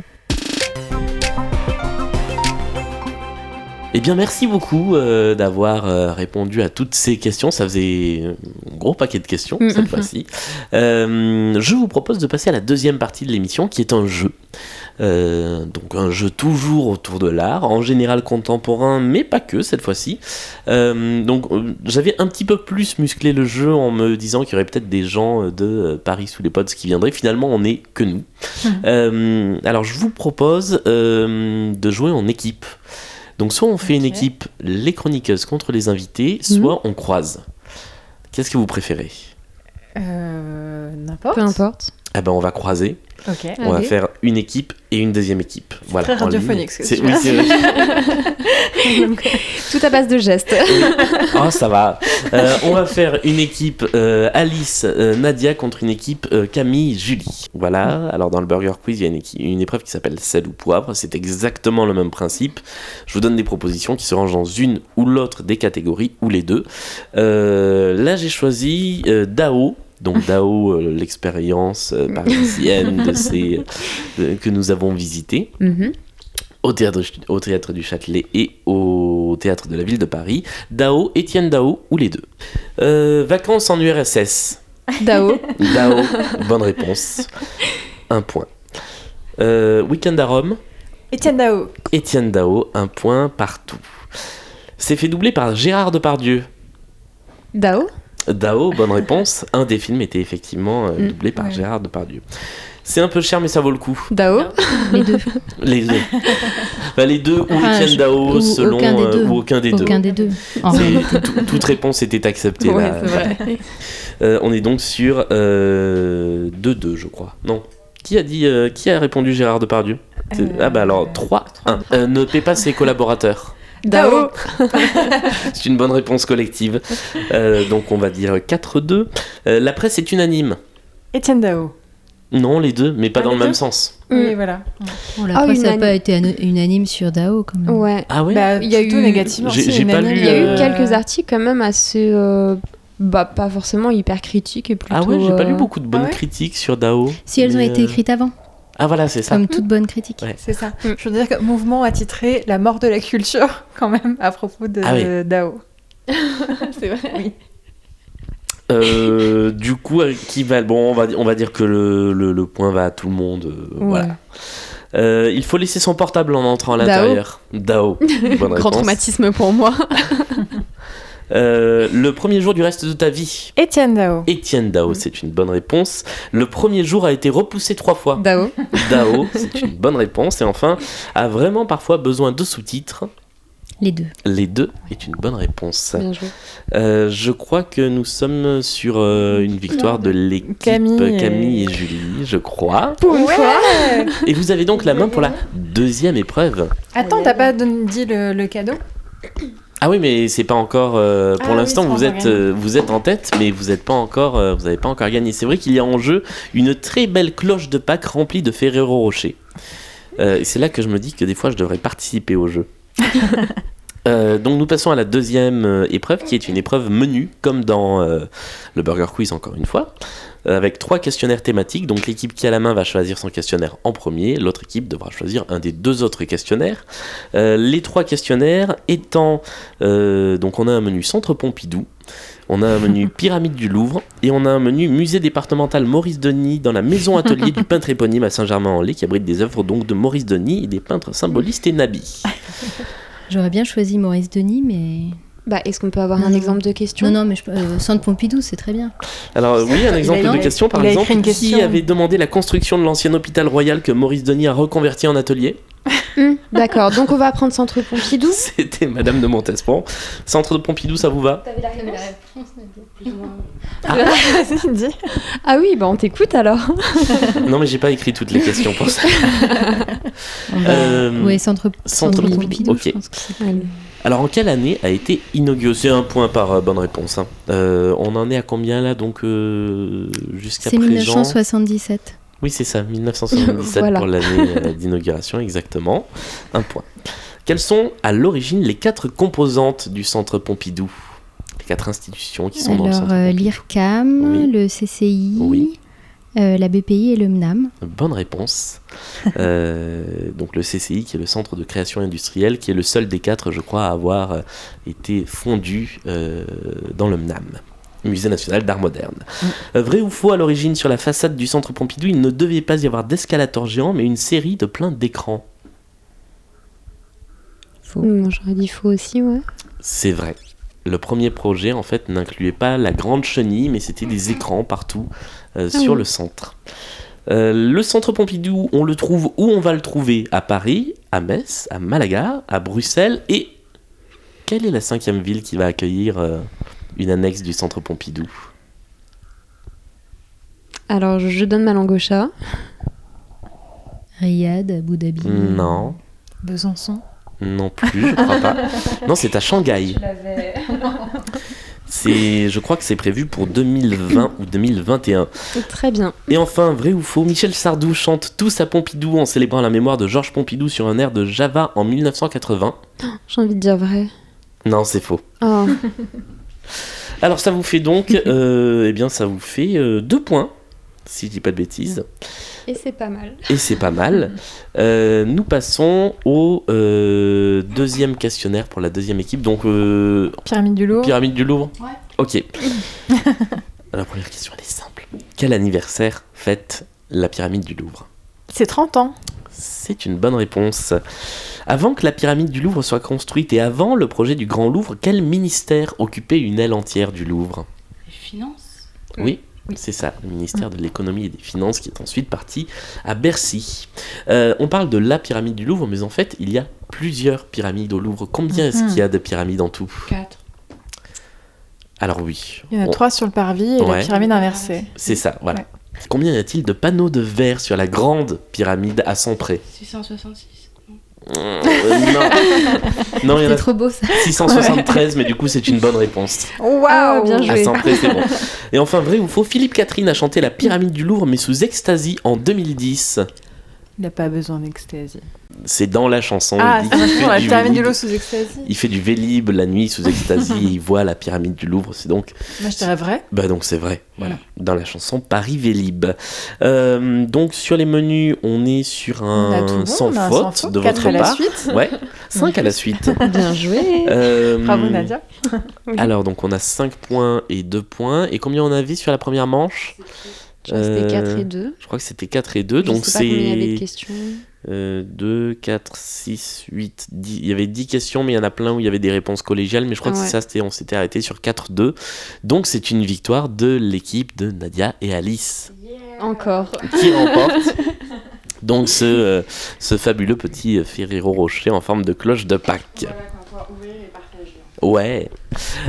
Eh bien, merci beaucoup euh, d'avoir euh, répondu à toutes ces questions. Ça faisait un gros paquet de questions cette fois-ci. Euh, je vous propose de passer à la deuxième partie de l'émission qui est un jeu. Donc un jeu toujours autour de l'art, en général contemporain, mais pas que cette fois-ci. Donc j'avais un petit peu plus musclé le jeu en me disant qu'il y aurait peut-être des gens de Paris sous les pods qui viendraient. Finalement, on n'est que nous. Euh, alors je vous propose de jouer en équipe. Donc soit on fait une équipe les chroniqueuses contre les invités, soit on croise. Qu'est-ce que vous préférez? Euh, N'importe. Peu importe. Ah ben on va croiser. Ok. On va faire une équipe et une deuxième équipe. Voilà. très radiophonique, ce que C'est- tu oui, fais. c'est vrai. Tout à base de gestes. Oh, ça va. Euh, on va faire une équipe euh, Alice, euh, Nadia contre une équipe euh, Camille, Julie. Voilà. Alors dans le Burger Quiz, il y a une, équi- une épreuve qui s'appelle sel ou poivre. C'est exactement le même principe. Je vous donne des propositions qui se rangent dans une ou l'autre des catégories ou les deux. Euh, là, j'ai choisi euh, Dao. Donc Dao, euh, l'expérience euh, parisienne de ces, euh, que nous avons visité Mhm. au théâtre, au théâtre du Châtelet et au théâtre de la ville de Paris. Dao, Étienne Dao ou les deux? Euh, vacances en URSS. Dao. Dao, bonne réponse. Un point. Euh, Week-end à Rome. Étienne Dao. Étienne Dao, un point partout. C'est fait doubler par Gérard Depardieu. Dao. Dao, bonne réponse. Un des films était effectivement euh, Mm. doublé par Ouais. Gérard Depardieu. C'est un peu cher, mais ça vaut le coup. Dao. Les deux. Les deux. Bah, les deux ou Enfin, Dao, ou selon. aucun des euh, deux. ou aucun des deux. Des toute réponse était acceptée. Ouais, là. vrai. Euh, on est donc sur 2-2, je crois. Non. Qui a dit euh, Qui a répondu Gérard Depardieu? Euh, Ah bah alors 3-1. Euh, ne paie pas ses collaborateurs. Dao. C'est une bonne réponse collective. Euh, donc on va dire 4-2. Euh, la presse est unanime. Étienne Dao. Non, les deux, mais pas Ah, dans le même sens. Oui, Mm. voilà. Bon, la Ah, presse n'a pas été unanime sur Dao quand même. Ouais. Ah ouais Bah, Il y a eu- négativement. J'ai- pas lu, Il y a euh, eu quelques articles quand même assez. euh, bah, pas forcément hyper critiques et plutôt. Ah ouais, j'ai pas lu euh, beaucoup de bonnes Ah ouais critiques sur Dao. Si elles ont été euh, écrites avant, Ah voilà, c'est ça. comme toute bonne critique. Ouais. C'est ça. Mm. Je veux dire que mouvement a titré La mort de la culture, quand même, à propos de Ah oui. Dao. C'est vrai. Oui. Euh, du coup, euh, qui va Bon, on va, on va dire que le, le- le point va à tout le monde. euh, Voilà. Euh, il faut laisser son portable en entrant à l'intérieur. Dao. Grand traumatisme pour moi. Euh, le premier jour du reste de ta vie. Étienne Dao. Étienne Dao, c'est une bonne réponse. Le premier jour a été repoussé trois fois. Dao. Dao, c'est une bonne réponse. Et enfin, a vraiment parfois besoin de sous-titres. Les deux. Les deux est une bonne réponse. Bien joué. Euh, je crois que nous sommes sur euh, une victoire de l'équipe Camille et- Camille et Julie, je crois. Pour une fois. Et vous avez donc la main pour la deuxième épreuve. Attends, t'as pas dit le, le cadeau Ah oui, mais c'est pas encore. euh, pour Ah l'instant, vous êtes, euh, vous êtes en tête, mais vous n'êtes pas encore, euh, vous n'avez pas encore gagné. C'est vrai qu'il y a en jeu une très belle cloche de Pâques remplie de Ferrero Rocher. Et c'est là que je me dis que des fois, je devrais participer au jeu. Donc nous passons à la deuxième épreuve qui est une épreuve menu comme dans le Burger Quiz encore une fois avec trois questionnaires thématiques donc l'équipe qui a la main va choisir son questionnaire en premier l'autre équipe devra choisir un des deux autres questionnaires Euh, les trois questionnaires étant euh, donc on a un menu Centre Pompidou on a un menu Pyramide du Louvre et on a un menu Musée départemental Maurice Denis dans la maison atelier du peintre éponyme à Saint-Germain-en-Laye qui abrite des œuvres donc de Maurice Denis et des peintres symbolistes et nabis. J'aurais bien choisi Maurice Denis, mais. Bah, est-ce qu'on peut avoir Non, un non. exemple de question? Non, non, mais je... euh, Centre Pompidou, c'est très bien. Alors oui, un exemple a- de question par il a écrit exemple. une Qui avait demandé la construction de l'ancien hôpital royal que Maurice Denis a reconverti en atelier? Hum, D'accord, donc on va prendre Centre Pompidou. C'était Madame de Montespan. Centre de Pompidou, ça vous va? Vas-y, dis. Ah oui, bah on t'écoute alors. Non, mais j'ai pas écrit toutes les questions pour ça. Euh, Oui, Centre, Centre Centre Pompidou, Pompidou, ok. je pense que c'est- Alors en quelle année a été inauguré C'est un point par euh, bonne réponse. hein. Euh, on en est à combien là donc euh, jusqu'à C'est présent 1977. Oui, c'est ça, 1977 Voilà. pour l'année euh, d'inauguration, exactement. Un point. Quelles sont à l'origine les quatre composantes du centre Pompidou? Les quatre institutions qui sont dans le Alors, centre euh, Pompidou. l'IRCAM, Oui. le CCI, Oui. Euh, la BPI et le MNAM. Bonne réponse. Euh, donc le CCI, qui est le Centre de création industrielle, qui est le seul des quatre, je crois, à avoir euh, été fondu euh, dans le MNAM. Musée national d'art moderne. Euh, vrai ou faux, à l'origine, sur la façade du centre Pompidou, il ne devait pas y avoir d'escalator géant, mais une série de plein d'écrans. Faux. Hum, J'aurais dit faux aussi, ouais. C'est vrai. Le premier projet, en fait, n'incluait pas la grande chenille, mais c'était des écrans partout euh, Ah sur oui. le centre. Euh, le centre Pompidou, on le trouve où on va le trouver? À Paris, à Metz, à Malaga, à Bruxelles et quelle est la cinquième ville qui va accueillir euh, une annexe du centre Pompidou? Alors je donne ma langue au chat. Riyad, Abu Dhabi? Non, Besançon? non plus, je crois pas. Non, c'est à Shanghai. C'est, je crois que c'est prévu pour 2020 ou 2021. Très bien. Et enfin, vrai ou faux, Michel Sardou chante Tous à Pompidou en célébrant la mémoire de Georges Pompidou sur un air de Java en 1980. J'ai envie de dire vrai. Non, c'est faux. Oh. Alors ça vous fait donc, euh, eh bien ça vous fait euh, deux points, si je dis pas de bêtises, Et c'est pas mal. et c'est pas mal. Euh, nous passons au euh, deuxième questionnaire pour la deuxième équipe, donc euh, Pyramide du Louvre. pyramide du Louvre. Ouais. Ok. la première question elle est simple. Quel anniversaire fête la pyramide du Louvre? C'est 30 ans. C'est une bonne réponse. Avant que la pyramide du Louvre soit construite et avant le projet du Grand Louvre, quel ministère occupait une aile entière du Louvre? Les finances? Oui, c'est ça, le ministère de l'économie et des finances qui est ensuite parti à Bercy. Euh, on parle de la pyramide du Louvre, mais en fait, il y a plusieurs pyramides au Louvre. Combien est-ce Mhm. qu'il y a de pyramides en tout? 4. Alors oui, Il y en a on- trois sur le parvis et Ouais. la pyramide inversée. c'est ça, voilà. Ouais. Combien y a-t-il de panneaux de verre sur la grande pyramide à 100 près 666. Euh, Non, non il y en C'est a trop beau ça. 673, mais du coup, c'est une bonne réponse. Waouh, bien joué. À 100 près, c'est bon. Et enfin, vrai ou faux, Philippe Catherine a chanté la pyramide du Louvre, mais sous ecstasy en 2010. Il n'a pas besoin d'extasie. C'est dans la chanson. Ah, il, dit c'est qu'il fait la du pyramide du vélib. Louvre sous extasie. Il fait du vélib la nuit sous ecstasy et il voit la pyramide du Louvre. C'est donc, je dirais vrai. bah donc c'est vrai. Voilà, dans la chanson Paris Vélib. Euh, donc sur les menus, on est sur un bon, sans, faute sans faute. de Quatre votre à la part. suite. Ouais, 5 à la suite. Bien joué. Euh, Bravo Nadia. Alors donc on a 5 points et 2 points. Et combien on avait sur la première manche? C'était 4 Euh, et 2. Je crois que c'était 4 et 2. Donc je sais pas combien il y avait de c'est questions. euh, 2, 4, 6, 8, 10. Il y avait 10 questions, mais il y en a plein où il y avait des réponses collégiales. Mais je crois Ah que ouais. c'est ça, c'était, on s'était arrêté sur 4-2. Donc c'est une victoire de l'équipe de Nadia et Alice Encore. qui remporte donc ce, euh, ce fabuleux petit Ferrero Rocher en forme de cloche de Pâques. Ouais.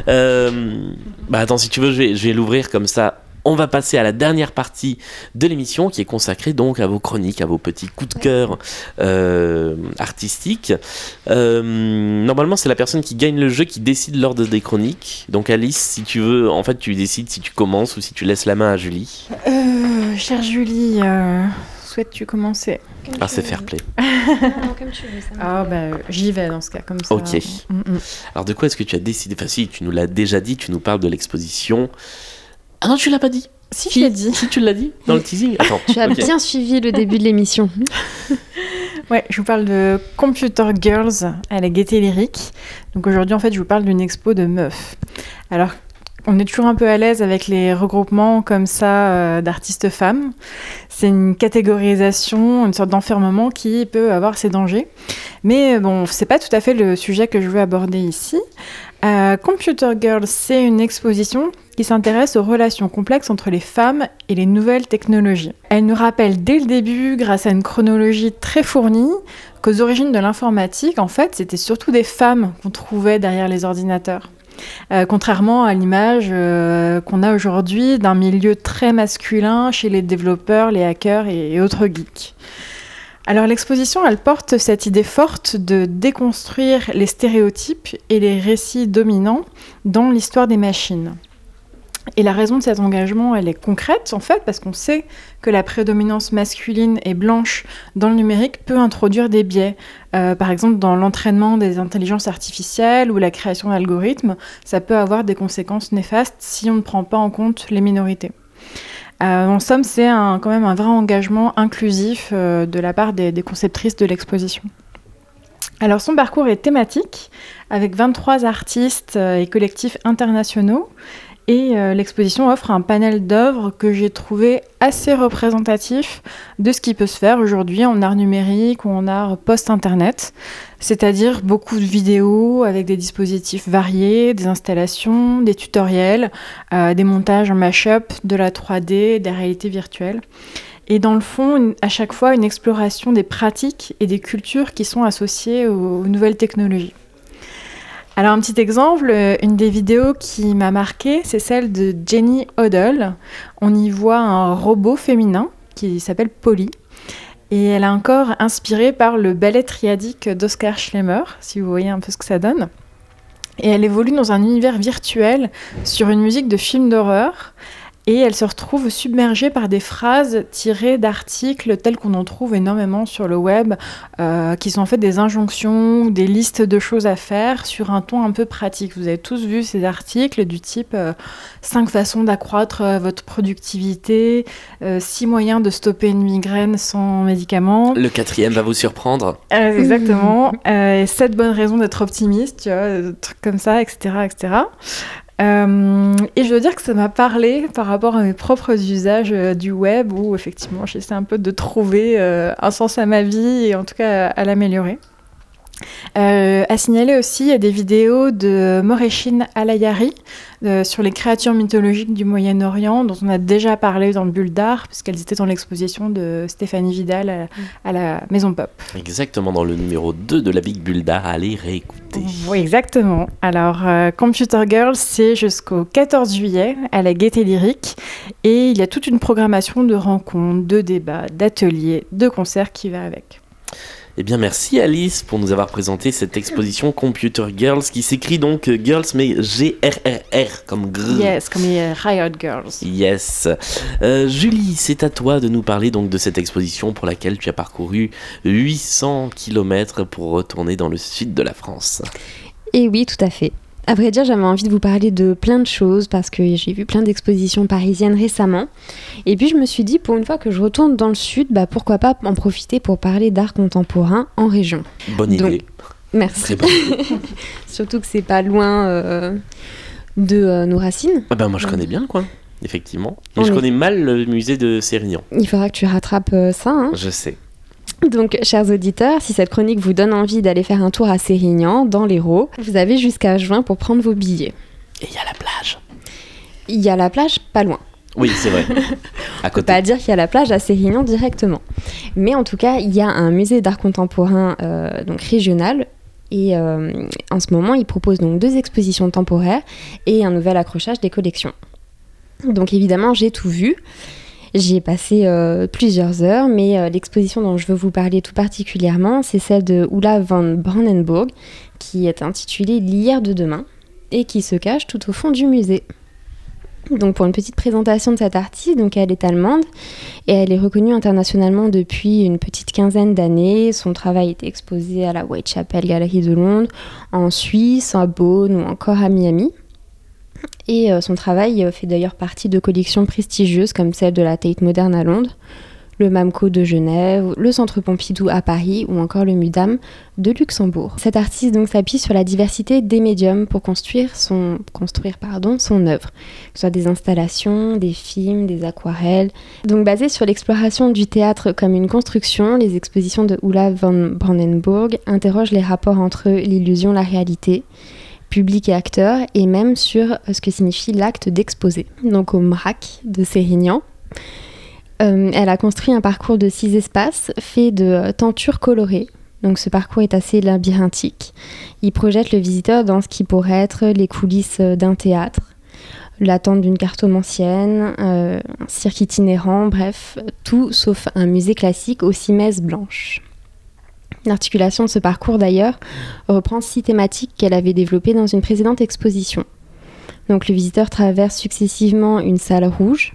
Euh, bah attends, si tu veux, je vais, je vais l'ouvrir comme ça. On va passer à la dernière partie de l'émission qui est consacrée donc à vos chroniques, à vos petits coups de cœur euh, artistiques. Euh, normalement, c'est la personne qui gagne le jeu qui décide l'ordre des chroniques. Donc Alice, si tu veux, en fait, tu décides si tu commences ou si tu laisses la main à Julie. Euh, chère Julie, euh, souhaites-tu commencer? Ah, c'est fair play. Non, comme tu veux, ça me Ah bah j'y vais dans ce cas, comme ça. Ok. Mm, mm. Alors de quoi est-ce que tu as décidé? Enfin si, tu nous l'as déjà dit, tu nous parles de l'exposition. Ah non, tu l'as pas dit Si, je l'ai dit. Si tu l'as dit dans le teasing Attends. Tu as bien suivi le début de l'émission. Ouais, je vous parle de Computer Girls à la Gaieté Lyrique. Donc aujourd'hui, en fait, je vous parle d'une expo de meufs. Alors, on est toujours un peu à l'aise avec les regroupements comme ça euh, d'artistes femmes. C'est une catégorisation, une sorte d'enfermement qui peut avoir ses dangers. Mais bon, c'est pas tout à fait le sujet que je veux aborder ici. Euh, Computer Girls, c'est une exposition qui s'intéresse aux relations complexes entre les femmes et les nouvelles technologies. Elle nous rappelle dès le début, grâce à une chronologie très fournie, qu'aux origines de l'informatique, en fait, c'était surtout des femmes qu'on trouvait derrière les ordinateurs. Euh, contrairement à l'image euh, qu'on a aujourd'hui d'un milieu très masculin chez les développeurs, les hackers et, et autres geeks. Alors l'exposition, elle porte cette idée forte de déconstruire les stéréotypes et les récits dominants dans l'histoire des machines. Et la raison de cet engagement, elle est concrète en fait, parce qu'on sait que la prédominance masculine et blanche dans le numérique peut introduire des biais. Euh, par exemple, dans l'entraînement des intelligences artificielles ou la création d'algorithmes, ça peut avoir des conséquences néfastes si on ne prend pas en compte les minorités. Euh, en somme, c'est quand même un vrai engagement inclusif euh, de la part des, conceptrices de l'exposition. Alors son parcours est thématique, avec 23 artistes et collectifs internationaux, et euh, l'exposition offre un panel d'œuvres que j'ai trouvé assez représentatif de ce qui peut se faire aujourd'hui en art numérique ou en art post-internet, c'est-à-dire beaucoup de vidéos avec des dispositifs variés, des installations, des tutoriels, euh, des montages en mash-up, de la 3D, des réalités virtuelles. Et dans le fond, à chaque fois, une exploration des pratiques et des cultures qui sont associées aux nouvelles technologies. Alors un petit exemple, euh, une des vidéos qui m'a marqué, c'est celle de Jenny Odell. On y voit un robot féminin qui s'appelle Polly. Et elle a un corps inspiré par le ballet triadique d'Oscar Schlemmer, si vous voyez un peu ce que ça donne. Et elle évolue dans un univers virtuel sur une musique de film d'horreur. Et elle se retrouve submergée par des phrases tirées d'articles tels qu'on en trouve énormément sur le web, euh, qui sont en fait des injonctions des listes de choses à faire sur un ton un peu pratique. Vous avez tous vu ces articles du type 5 façons d'accroître euh, votre productivité, 6 moyens de stopper une migraine sans médicaments. Le quatrième va vous surprendre. Euh, exactement. Euh, et sept bonnes raisons d'être optimiste, tu vois, euh, trucs comme ça, etc. etc. Euh, et je dois dire que ça m'a parlé par rapport à mes propres usages euh, du web où effectivement j'essaie un peu de trouver euh, un sens à ma vie et en tout cas à l'améliorer. Euh, à signaler aussi, il y a des vidéos de Moreshin Alayari euh, sur les créatures mythologiques du Moyen-Orient, dont on a déjà parlé dans le Bulle d'Art, puisqu'elles étaient dans l'exposition de Stéphanie Vidal à, à la Maison Pop. Exactement dans le numéro 2 de la Big Bulle d'art. Allez réécouter. Oui, exactement. Alors, euh, Computer Girls, c'est jusqu'au 14 juillet à la Gaieté Lyrique. Et il y a toute une programmation de rencontres, de débats, d'ateliers, de concerts qui va avec. Eh bien, merci Alice pour nous avoir présenté cette exposition Computer Girls qui s'écrit donc euh, Girls mais G-R-R-R comme grrr. Yes, comme les Riot Girls. Yes. Euh, Julie, c'est à toi de nous parler donc de cette exposition pour laquelle tu as parcouru 800 km pour retourner dans le sud de la France. Et oui, tout à fait. À vrai dire, j'avais envie de vous parler de plein de choses parce que j'ai vu plein d'expositions parisiennes récemment. Et puis je me suis dit, pour une fois que je retourne dans le sud, bah pourquoi pas en profiter pour parler d'art contemporain en région. Bonne Donc, idée. Merci. Surtout que c'est pas loin euh, de euh, nos racines. Ah ben, moi je connais bien coin, effectivement. Mais On je est- connais mal le musée de Sérignan. Il faudra que tu rattrapes euh, ça. hein. Je sais. Donc, chers auditeurs, si cette chronique vous donne envie d'aller faire un tour à Sérignan, dans l'Hérault, vous avez jusqu'à juin pour prendre vos billets. Et il y a la plage. Il y a la plage pas loin. Oui, c'est vrai. À On peut côté. pas dire qu'il y a la plage à Sérignan directement. Mais en tout cas, il y a un musée d'art contemporain euh, donc régional. Et euh, en ce moment, il propose donc deux expositions temporaires et un nouvel accrochage des collections. Donc évidemment, j'ai tout vu. J'y ai passé euh, plusieurs heures, mais euh, l'exposition dont je veux vous parler tout particulièrement, c'est celle de Ulla van Brandenburg, qui est intitulée L'hier de demain, et qui se cache tout au fond du musée. Donc pour une petite présentation de cette artiste, donc elle est allemande et elle est reconnue internationalement depuis une petite quinzaine d'années. Son travail est exposé à la Whitechapel Gallery de Londres, en Suisse, à Bonn ou encore à Miami. Et euh, son travail euh, fait d'ailleurs partie de collections prestigieuses comme celle de la Tate Moderne à Londres, le MAMCO de Genève, le Centre Pompidou à Paris ou encore le MUDAM de Luxembourg. Cet artiste donc s'appuie sur la diversité des médiums pour construire son, œuvre, que ce soit des installations, des films, des aquarelles. Donc basé sur l'exploration du théâtre comme une construction, les expositions de Ulla von Brandenburg interrogent les rapports entre l'illusion et la réalité public et acteur, et même sur ce que signifie l'acte d'exposer. Donc au MRAC de Sérignan. Euh, elle a construit un parcours de six espaces fait de tentures colorées. Donc ce parcours est assez labyrinthique. Il projette le visiteur dans ce qui pourrait être les coulisses d'un théâtre, l'attente d'une cartomancienne, euh, un cirque itinérant, bref, tout sauf un musée classique aux six messes blanches. L'articulation de ce parcours, d'ailleurs, reprend six thématiques qu'elle avait développées dans une précédente exposition. Donc le visiteur traverse successivement une salle rouge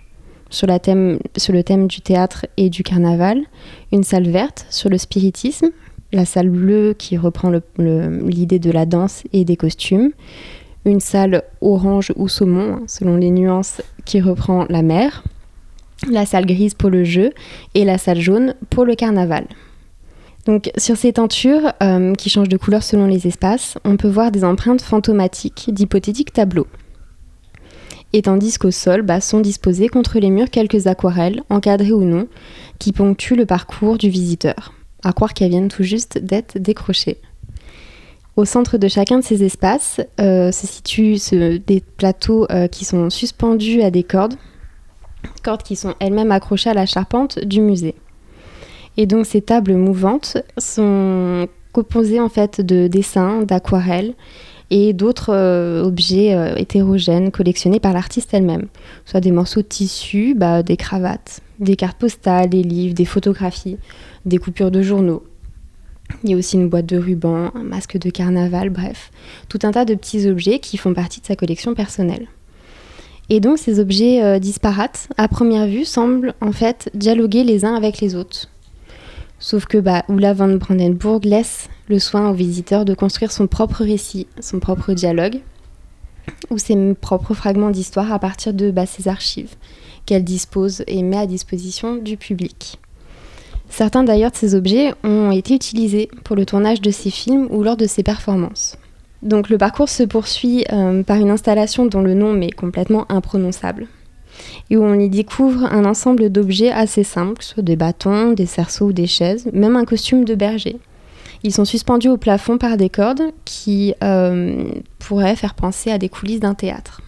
sur, sur, le thème du théâtre et du carnaval, une salle verte sur le spiritisme, la salle bleue qui reprend l'idée de la danse et des costumes, une salle orange ou saumon, selon les nuances, qui reprend la mer, la salle grise pour le jeu et la salle jaune pour le carnaval. Donc sur ces tentures, euh, qui changent de couleur selon les espaces, on peut voir des empreintes fantomatiques d'hypothétiques tableaux. Et tandis qu'au sol bah, sont disposées contre les murs quelques aquarelles, encadrées ou non, qui ponctuent le parcours du visiteur, à croire qu'elles viennent tout juste d'être décrochées. Au centre de chacun de ces espaces euh, se situent des plateaux euh, qui sont suspendus à des cordes, cordes qui sont elles-mêmes accrochées à la charpente du musée. Et donc ces tables mouvantes sont composées en fait de dessins, d'aquarelles et d'autres euh, objets euh, hétérogènes collectionnés par l'artiste elle-même, soit des morceaux de tissu, bah, des cravates, des cartes postales, des livres, des photographies, des coupures de journaux. Il y a aussi une boîte de rubans, un masque de carnaval, bref, tout un tas de petits objets qui font partie de sa collection personnelle. Et donc ces objets euh, disparates, à première vue, semblent en fait dialoguer les uns avec les autres. Sauf que bah, Ulla van Brandenburg laisse le soin au visiteur de construire son propre récit, son propre dialogue, ou ses propres fragments d'histoire à partir de bah, ses archives qu'elle dispose et met à disposition du public. Certains d'ailleurs de ces objets ont été utilisés pour le tournage de ses films ou lors de ses performances. Donc le parcours se poursuit euh, par une installation dont le nom m'est complètement imprononçable et où on y découvre un ensemble d'objets assez simples, soit des bâtons, des cerceaux ou des chaises, même un costume de berger. Ils sont suspendus au plafond par des cordes qui euh, pourraient faire penser à des coulisses d'un théâtre.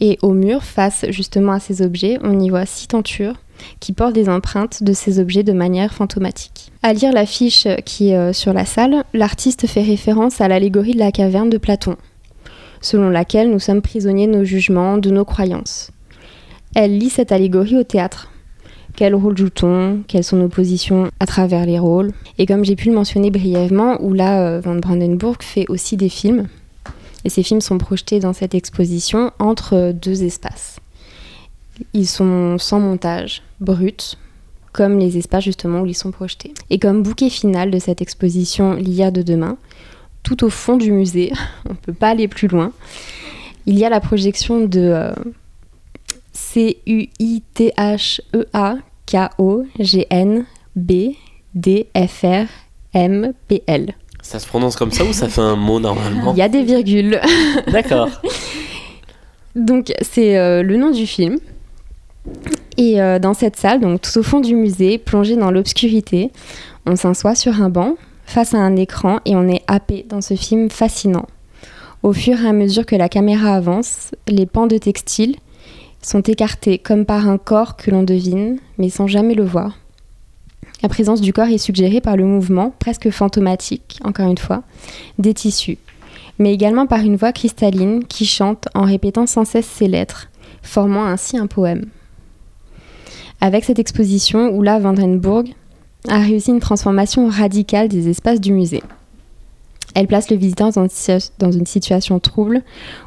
Et au mur, face justement à ces objets, on y voit six tentures qui portent des empreintes de ces objets de manière fantomatique. À lire l'affiche qui est euh, sur la salle, l'artiste fait référence à l'allégorie de la caverne de Platon, selon laquelle nous sommes prisonniers de nos jugements, de nos croyances. Elle lit cette allégorie au théâtre. Quel rôle joue-t-on? Quelles sont nos positions à travers les rôles? Et comme j'ai pu le mentionner brièvement, Oula euh, Van Brandenburg fait aussi des films. Et ces films sont projetés dans cette exposition entre euh, deux espaces. Ils sont sans montage, bruts, comme les espaces justement où ils sont projetés. Et comme bouquet final de cette exposition L'hier de demain, tout au fond du musée, on ne peut pas aller plus loin, il y a la projection de euh, C-U-I-T-H-E-A-K-O-G-N-B-D-F-R-M-P-L. Ça se prononce comme ça ou ça fait un mot normalement? Il y a des virgules. D'accord. Donc c'est euh, le nom du film. Et euh, dans cette salle, donc tout au fond du musée, plongé dans l'obscurité, on s'assoit sur un banc face à un écran et on est happé dans ce film fascinant. Au fur et à mesure que la caméra avance, les pans de textile, sont écartés comme par un corps que l'on devine, mais sans jamais le voir. La présence du corps est suggérée par le mouvement, presque fantomatique, encore une fois, des tissus, mais également par une voix cristalline qui chante en répétant sans cesse ses lettres, formant ainsi un poème. Avec cette exposition, Oula Vandenburg a réussi une transformation radicale des espaces du musée. Elle place le visiteur dans une situation trouble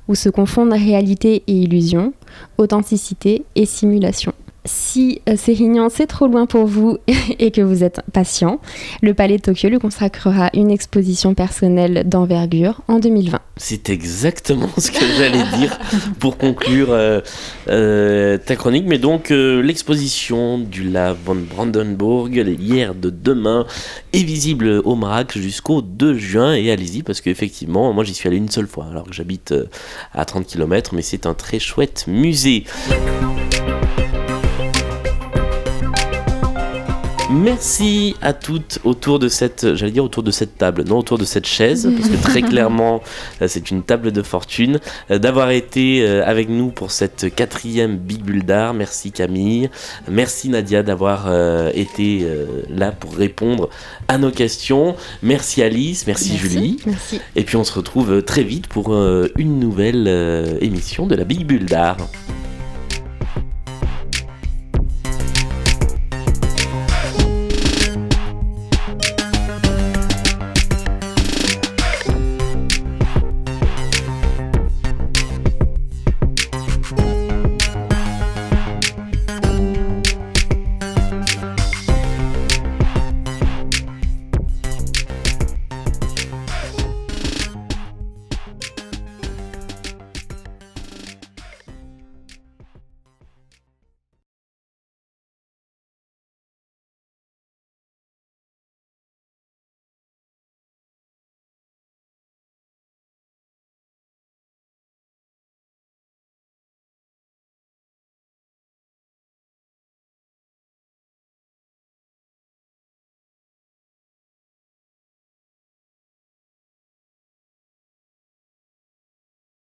où se confondent réalité et illusion, authenticité et simulation. Si euh, Sérignan c'est trop loin pour vous et que vous êtes patient, le Palais de Tokyo lui consacrera une exposition personnelle d'envergure en 2020. C'est exactement ce que j'allais dire pour conclure euh, euh, ta chronique. Mais donc, l'exposition du La von Brandenburg, hier de demain, est visible au Marac jusqu'au 2 juin. Et allez-y, parce qu'effectivement, moi j'y suis allé une seule fois, alors que j'habite à 30 km, mais c'est un très chouette musée. Merci à toutes autour de cette, j'allais dire autour de cette table, non autour de cette chaise, parce que très clairement euh, c'est une table de fortune, euh, d'avoir été euh, avec nous pour cette quatrième Big Bull d'art. Merci Camille, merci Nadia d'avoir été là pour répondre à nos questions. Merci Alice, merci, Julie. Merci. Et puis on se retrouve très vite pour une nouvelle émission de la Big Bull d'art.